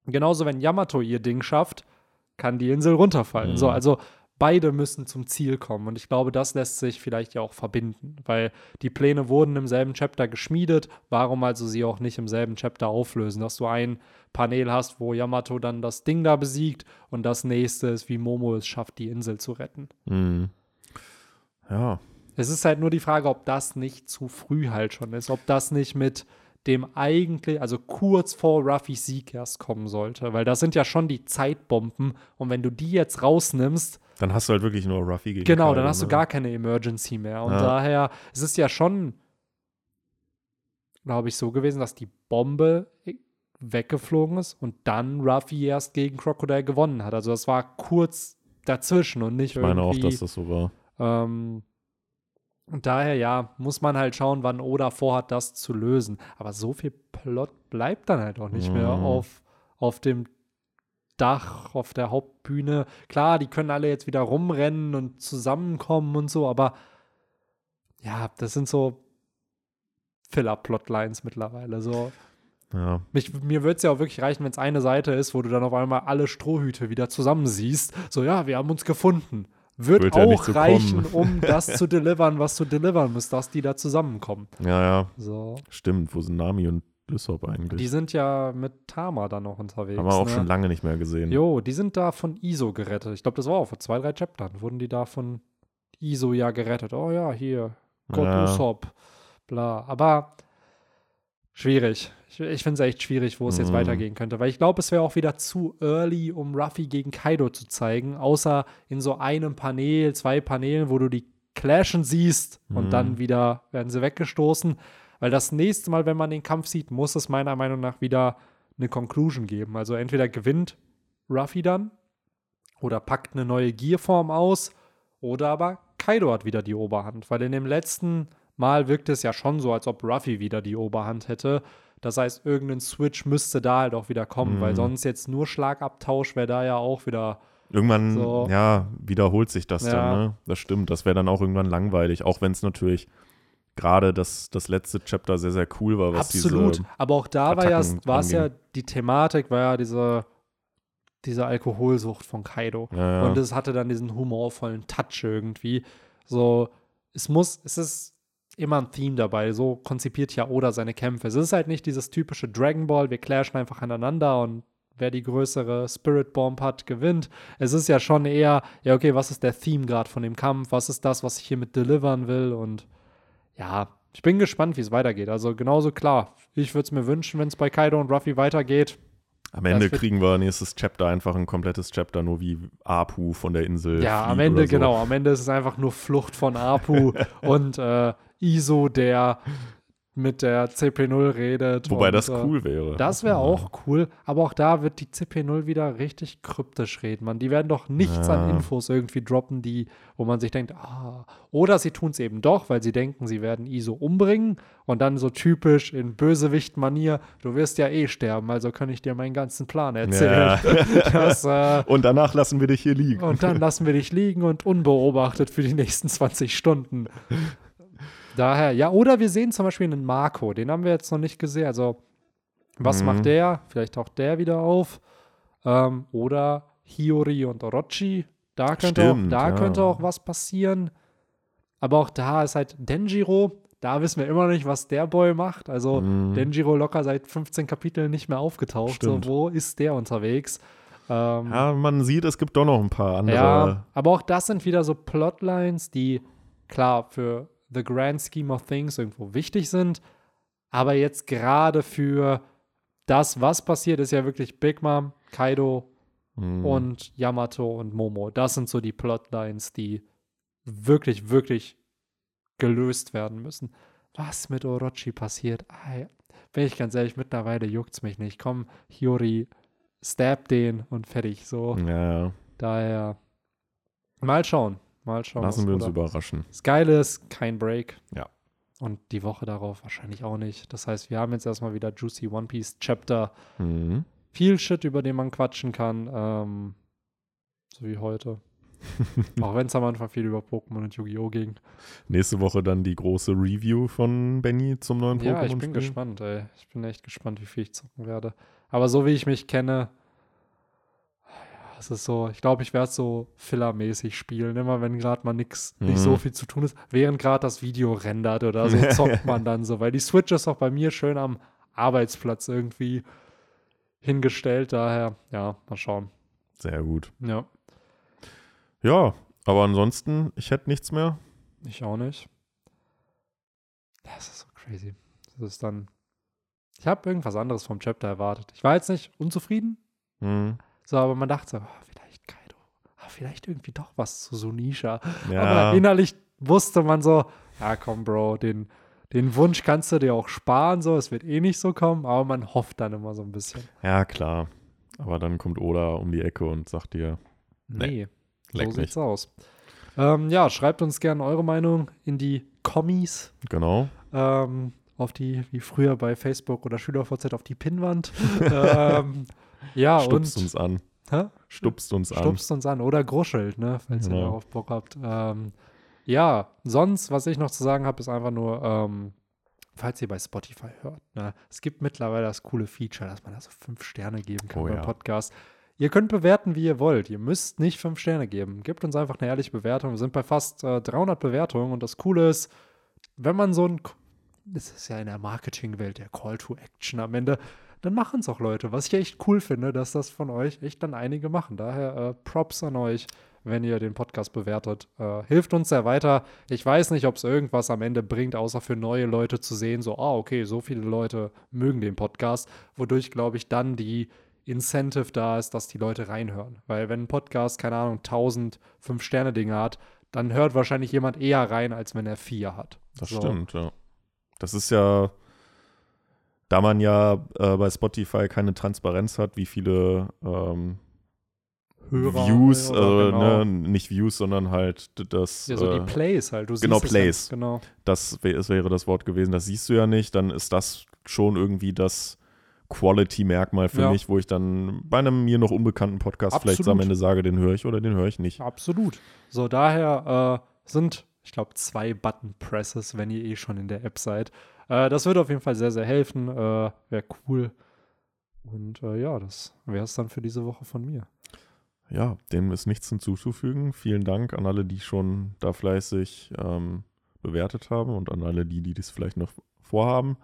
Genauso, wenn Yamato ihr Ding schafft, kann die Insel runterfallen. Mhm. So, also beide müssen zum Ziel kommen. Und ich glaube, das lässt sich vielleicht ja auch verbinden, weil die Pläne wurden im selben Chapter geschmiedet. Warum also sie auch nicht im selben Chapter auflösen? Dass du ein Panel hast, wo Yamato dann das Ding da besiegt und das nächste ist, wie Momo es schafft, die Insel zu retten. Mhm. Ja. Es ist halt nur die Frage, ob das nicht zu früh halt schon ist, ob das nicht mit dem eigentlich, also kurz vor Ruffys Sieg erst kommen sollte, weil das sind ja schon die Zeitbomben und wenn du die jetzt rausnimmst, dann hast du halt wirklich nur Ruffy gegen Genau, dann hast ne? du gar keine Emergency mehr und ja. daher es ist ja schon glaube ich, so gewesen, dass die Bombe weggeflogen ist und dann Ruffy erst gegen Crocodile gewonnen hat. Also das war kurz dazwischen und nicht ich meine irgendwie. auch, dass das so war. Ähm, und daher, ja, muss man halt schauen, wann Oda vorhat, das zu lösen. Aber so viel Plot bleibt dann halt auch nicht mehr Mhm. auf, auf dem Dach, auf der Hauptbühne. Klar, die können alle jetzt wieder rumrennen und zusammenkommen und so, aber ja, das sind so Filler-Plotlines mittlerweile. So. Ja. Mich, mir würde es ja auch wirklich reichen, wenn es eine Seite ist, wo du dann auf einmal alle Strohhüte wieder zusammensiehst. So, ja, wir haben uns gefunden. Wird, Wird auch so reichen, kommen. um das zu delivern, was du delivern musst, dass die da zusammenkommen. ja, ja, So. stimmt. Wo sind Nami und Lysop eigentlich? Die sind ja mit Tama dann noch unterwegs. Haben wir auch ne? schon lange nicht mehr gesehen. Jo, die sind da von ISO gerettet. Ich glaube, das war auch vor zwei, drei Chaptern. Wurden die da von ISO ja gerettet. Oh ja, hier, Gott Ja. Usopp, bla. Aber schwierig. Ich, ich finde es echt schwierig, wo es jetzt Mhm. weitergehen könnte. Weil ich glaube, es wäre auch wieder zu early, um Ruffy gegen Kaido zu zeigen. Außer in so einem Panel, zwei Panelen, wo du die clashen siehst und Mhm. dann wieder werden sie weggestoßen. Weil das nächste Mal, wenn man den Kampf sieht, muss es meiner Meinung nach wieder eine Conclusion geben. Also entweder gewinnt Ruffy dann oder packt eine neue Gearform aus oder aber Kaido hat wieder die Oberhand. Weil in dem letzten Mal wirkt es ja schon so, als ob Ruffy wieder die Oberhand hätte. Das heißt, irgendein Switch müsste da halt auch wieder kommen, Mhm. weil sonst jetzt nur Schlagabtausch wäre da ja auch wieder. Irgendwann, So. ja, wiederholt sich das Ja. dann, ne? Das stimmt. Das wäre dann auch irgendwann langweilig, auch wenn es natürlich gerade das, das letzte Chapter sehr, sehr cool war, was Absolut. diese. Aber auch da war ja, Attacken war es ja, anging. die Thematik war ja diese, diese Alkoholsucht von Kaido. Ja, ja. Und es hatte dann diesen humorvollen Touch irgendwie. So, es muss, es ist immer ein Theme dabei. So konzipiert ja Oda seine Kämpfe. Es ist halt nicht dieses typische Dragon Ball, wir clashen einfach aneinander und wer die größere Spirit Bomb hat, gewinnt. Es ist ja schon eher, ja, okay, was ist der Theme gerade von dem Kampf? Was ist das, was ich hiermit delivern will? Und ja, ich bin gespannt, wie es weitergeht. Also genauso klar. Ich würde es mir wünschen, wenn es bei Kaido und Ruffy weitergeht. Am Ende kriegen wir nächstes Chapter einfach ein komplettes Chapter, nur wie Apu von der Insel. Ja, am Ende, so. genau. Am Ende ist es einfach nur Flucht von Apu und äh, Iso, der mit der CP0 redet. Wobei und, das äh, cool wäre. Das wäre auch cool, aber auch da wird die CP0 wieder richtig kryptisch reden, man. Die werden doch nichts an Ja. Infos irgendwie droppen, die, wo man sich denkt, ah, oder sie tun es eben doch, weil sie denken, sie werden Iso umbringen und dann so typisch in Bösewicht-Manier, du wirst ja eh sterben, also kann ich dir meinen ganzen Plan erzählen. Ja. Das, äh, Und danach lassen wir dich hier liegen. und dann lassen wir dich liegen und unbeobachtet für die nächsten 20 Stunden. Daher, ja, oder wir sehen zum Beispiel einen Marco, den haben wir jetzt noch nicht gesehen. Also, was Mhm. macht der? Vielleicht taucht der wieder auf. Ähm, oder Hiyori und Orochi. Da könnte, Stimmt, auch, da ja. könnte auch was passieren. Aber auch da ist halt Denjiro. Da wissen wir immer noch nicht, was der Boy macht. Also, Mhm. Denjiro locker seit 15 Kapiteln nicht mehr aufgetaucht. So, wo ist der unterwegs? Ähm, Ja, man sieht, es gibt doch noch ein paar andere. ja, aber auch das sind wieder so Plotlines, die klar für the grand scheme of things irgendwo wichtig sind, aber jetzt gerade für das, was passiert, ist ja wirklich Big Mom, Kaido Mhm. und Yamato und Momo. Das sind so die Plotlines, die wirklich, wirklich gelöst werden müssen. Was mit Orochi passiert, Ei, bin ich ganz ehrlich, mittlerweile juckt's mich nicht. Komm, Hiyori, stab den und fertig. So. ja, ja. Daher mal schauen. Mal schauen. lassen wir uns überraschen. Das Geile ist, kein Break. Ja. Und die Woche darauf wahrscheinlich auch nicht. Das heißt, wir haben jetzt erstmal wieder Juicy One Piece Chapter. Mhm. Viel Shit, über den man quatschen kann. Ähm, so wie heute. auch wenn es am Anfang viel über Pokémon und Yu-Gi-Oh! ging. Nächste Woche dann die große Review von Benny zum neuen Pokémon. Ja, ich bin gespannt, ey. Ich bin echt gespannt, wie viel ich zocken werde. Aber so wie ich mich kenne, es ist so, ich glaube, ich werde so fillermäßig spielen. Immer wenn gerade mal nix, nicht Mhm. so viel zu tun ist, während gerade das Video rendert oder so, zockt man dann so. Weil die Switch ist auch bei mir schön am Arbeitsplatz irgendwie hingestellt. Daher, ja, mal schauen. Sehr gut. Ja, Ja, aber ansonsten, ich hätte nichts mehr. ich auch nicht. Das ist so crazy. Das ist dann. Ich habe irgendwas anderes vom Chapter erwartet. Ich war jetzt nicht unzufrieden, Mhm. So, aber man dachte so, oh, vielleicht Kaido. Ah, vielleicht irgendwie doch was zu Sunisha. Ja, Aber innerlich wusste man so, ja komm, Bro, den, den Wunsch kannst du dir auch sparen, so, es wird eh nicht so kommen, aber man hofft dann immer so ein bisschen. Ja, klar. Aber dann kommt Oda um die Ecke und sagt dir, nee, nee so sieht's nicht. aus. Ähm, ja, schreibt uns gerne eure Meinung in die Kommis. Genau. Ähm, auf die, wie früher bei Facebook oder SchülerVZ, auf die Pinnwand. ähm, ja, Stupst und, uns an. Hä? Stupst uns an. Stupst uns an oder gruschelt, ne, falls genau. ihr darauf Bock habt. Ähm, ja, sonst, was ich noch zu sagen habe, ist einfach nur, ähm, falls ihr bei Spotify hört, ne, es gibt mittlerweile das coole Feature, dass man da so fünf Sterne geben kann oh, beim ja. Podcast. Ihr könnt bewerten, wie ihr wollt. Ihr müsst nicht fünf Sterne geben. Gebt uns einfach eine ehrliche Bewertung. Wir sind bei fast äh, 300 Bewertungen und das Coole ist, wenn man so ein, das ist ja in der Marketingwelt der Call to Action am Ende, dann machen es auch Leute. Was ich echt cool finde, dass das von euch echt dann einige machen. Daher äh, Props an euch, wenn ihr den Podcast bewertet. Äh, hilft uns sehr weiter. Ich weiß nicht, ob es irgendwas am Ende bringt, außer für neue Leute zu sehen, so, ah, okay, so viele Leute mögen den Podcast, wodurch, glaube ich, dann die Incentive da ist, dass die Leute reinhören. Weil wenn ein Podcast, keine Ahnung, 1000 Fünf-Sterne-Dinge hat, dann hört wahrscheinlich jemand eher rein, als wenn er vier hat. Das so. stimmt, ja. Das ist ja, da man ja äh, bei Spotify keine Transparenz hat, wie viele ähm, Hörer, Views, äh, genau. ne, nicht Views, sondern halt das. Ja, so äh, die Plays halt. Du genau, Plays. Ja, genau. Das, das wäre das Wort gewesen. Das siehst du ja nicht. Dann ist das schon irgendwie das Quality-Merkmal für ja. mich, wo ich dann bei einem mir noch unbekannten Podcast Absolut. vielleicht am Ende sage, den höre ich oder den höre ich nicht. Absolut. So, daher äh, sind, ich glaube, zwei Button-Presses, wenn ihr eh schon in der App seid. Äh, das würde auf jeden Fall sehr, sehr helfen. Äh, Wäre cool. Und äh, ja, das wäre es dann für diese Woche von mir. Ja, dem ist nichts hinzuzufügen. Vielen Dank an alle, die schon da fleißig ähm, bewertet haben und an alle, die, die das vielleicht noch vorhaben.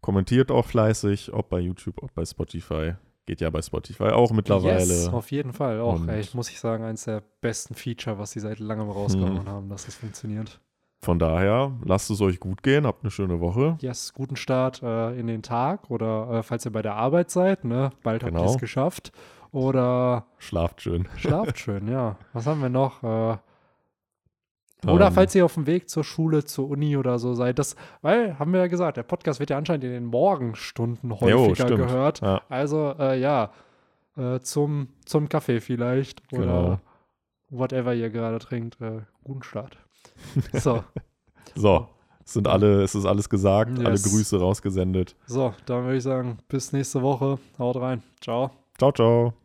Kommentiert auch fleißig, ob bei YouTube, ob bei Spotify. Geht ja bei Spotify auch mittlerweile. Yes, auf jeden Fall auch. Ey, muss ich sagen, eins der besten Feature, was sie seit langem rausgehauen hm. haben, dass das funktioniert. Von daher, lasst es euch gut gehen, habt eine schöne Woche. Yes, guten Start äh, in den Tag oder äh, falls ihr bei der Arbeit seid, ne, bald genau. habt ihr es geschafft. Oder schlaft schön. Schlaft schön, ja. Was haben wir noch? Äh, oder um, ähm. falls ihr auf dem Weg zur Schule, zur Uni oder so seid, das, weil, haben wir ja gesagt, der Podcast wird ja anscheinend in den Morgenstunden häufiger jo, gehört. Ja. Also, äh, ja, äh, zum, zum Kaffee vielleicht oder genau. whatever ihr gerade trinkt. Äh, guten Start. So. so. Es sind alle, es ist alles gesagt, yes. alle Grüße rausgesendet. So, dann würde ich sagen, bis nächste Woche. Haut rein. Ciao. Ciao, ciao.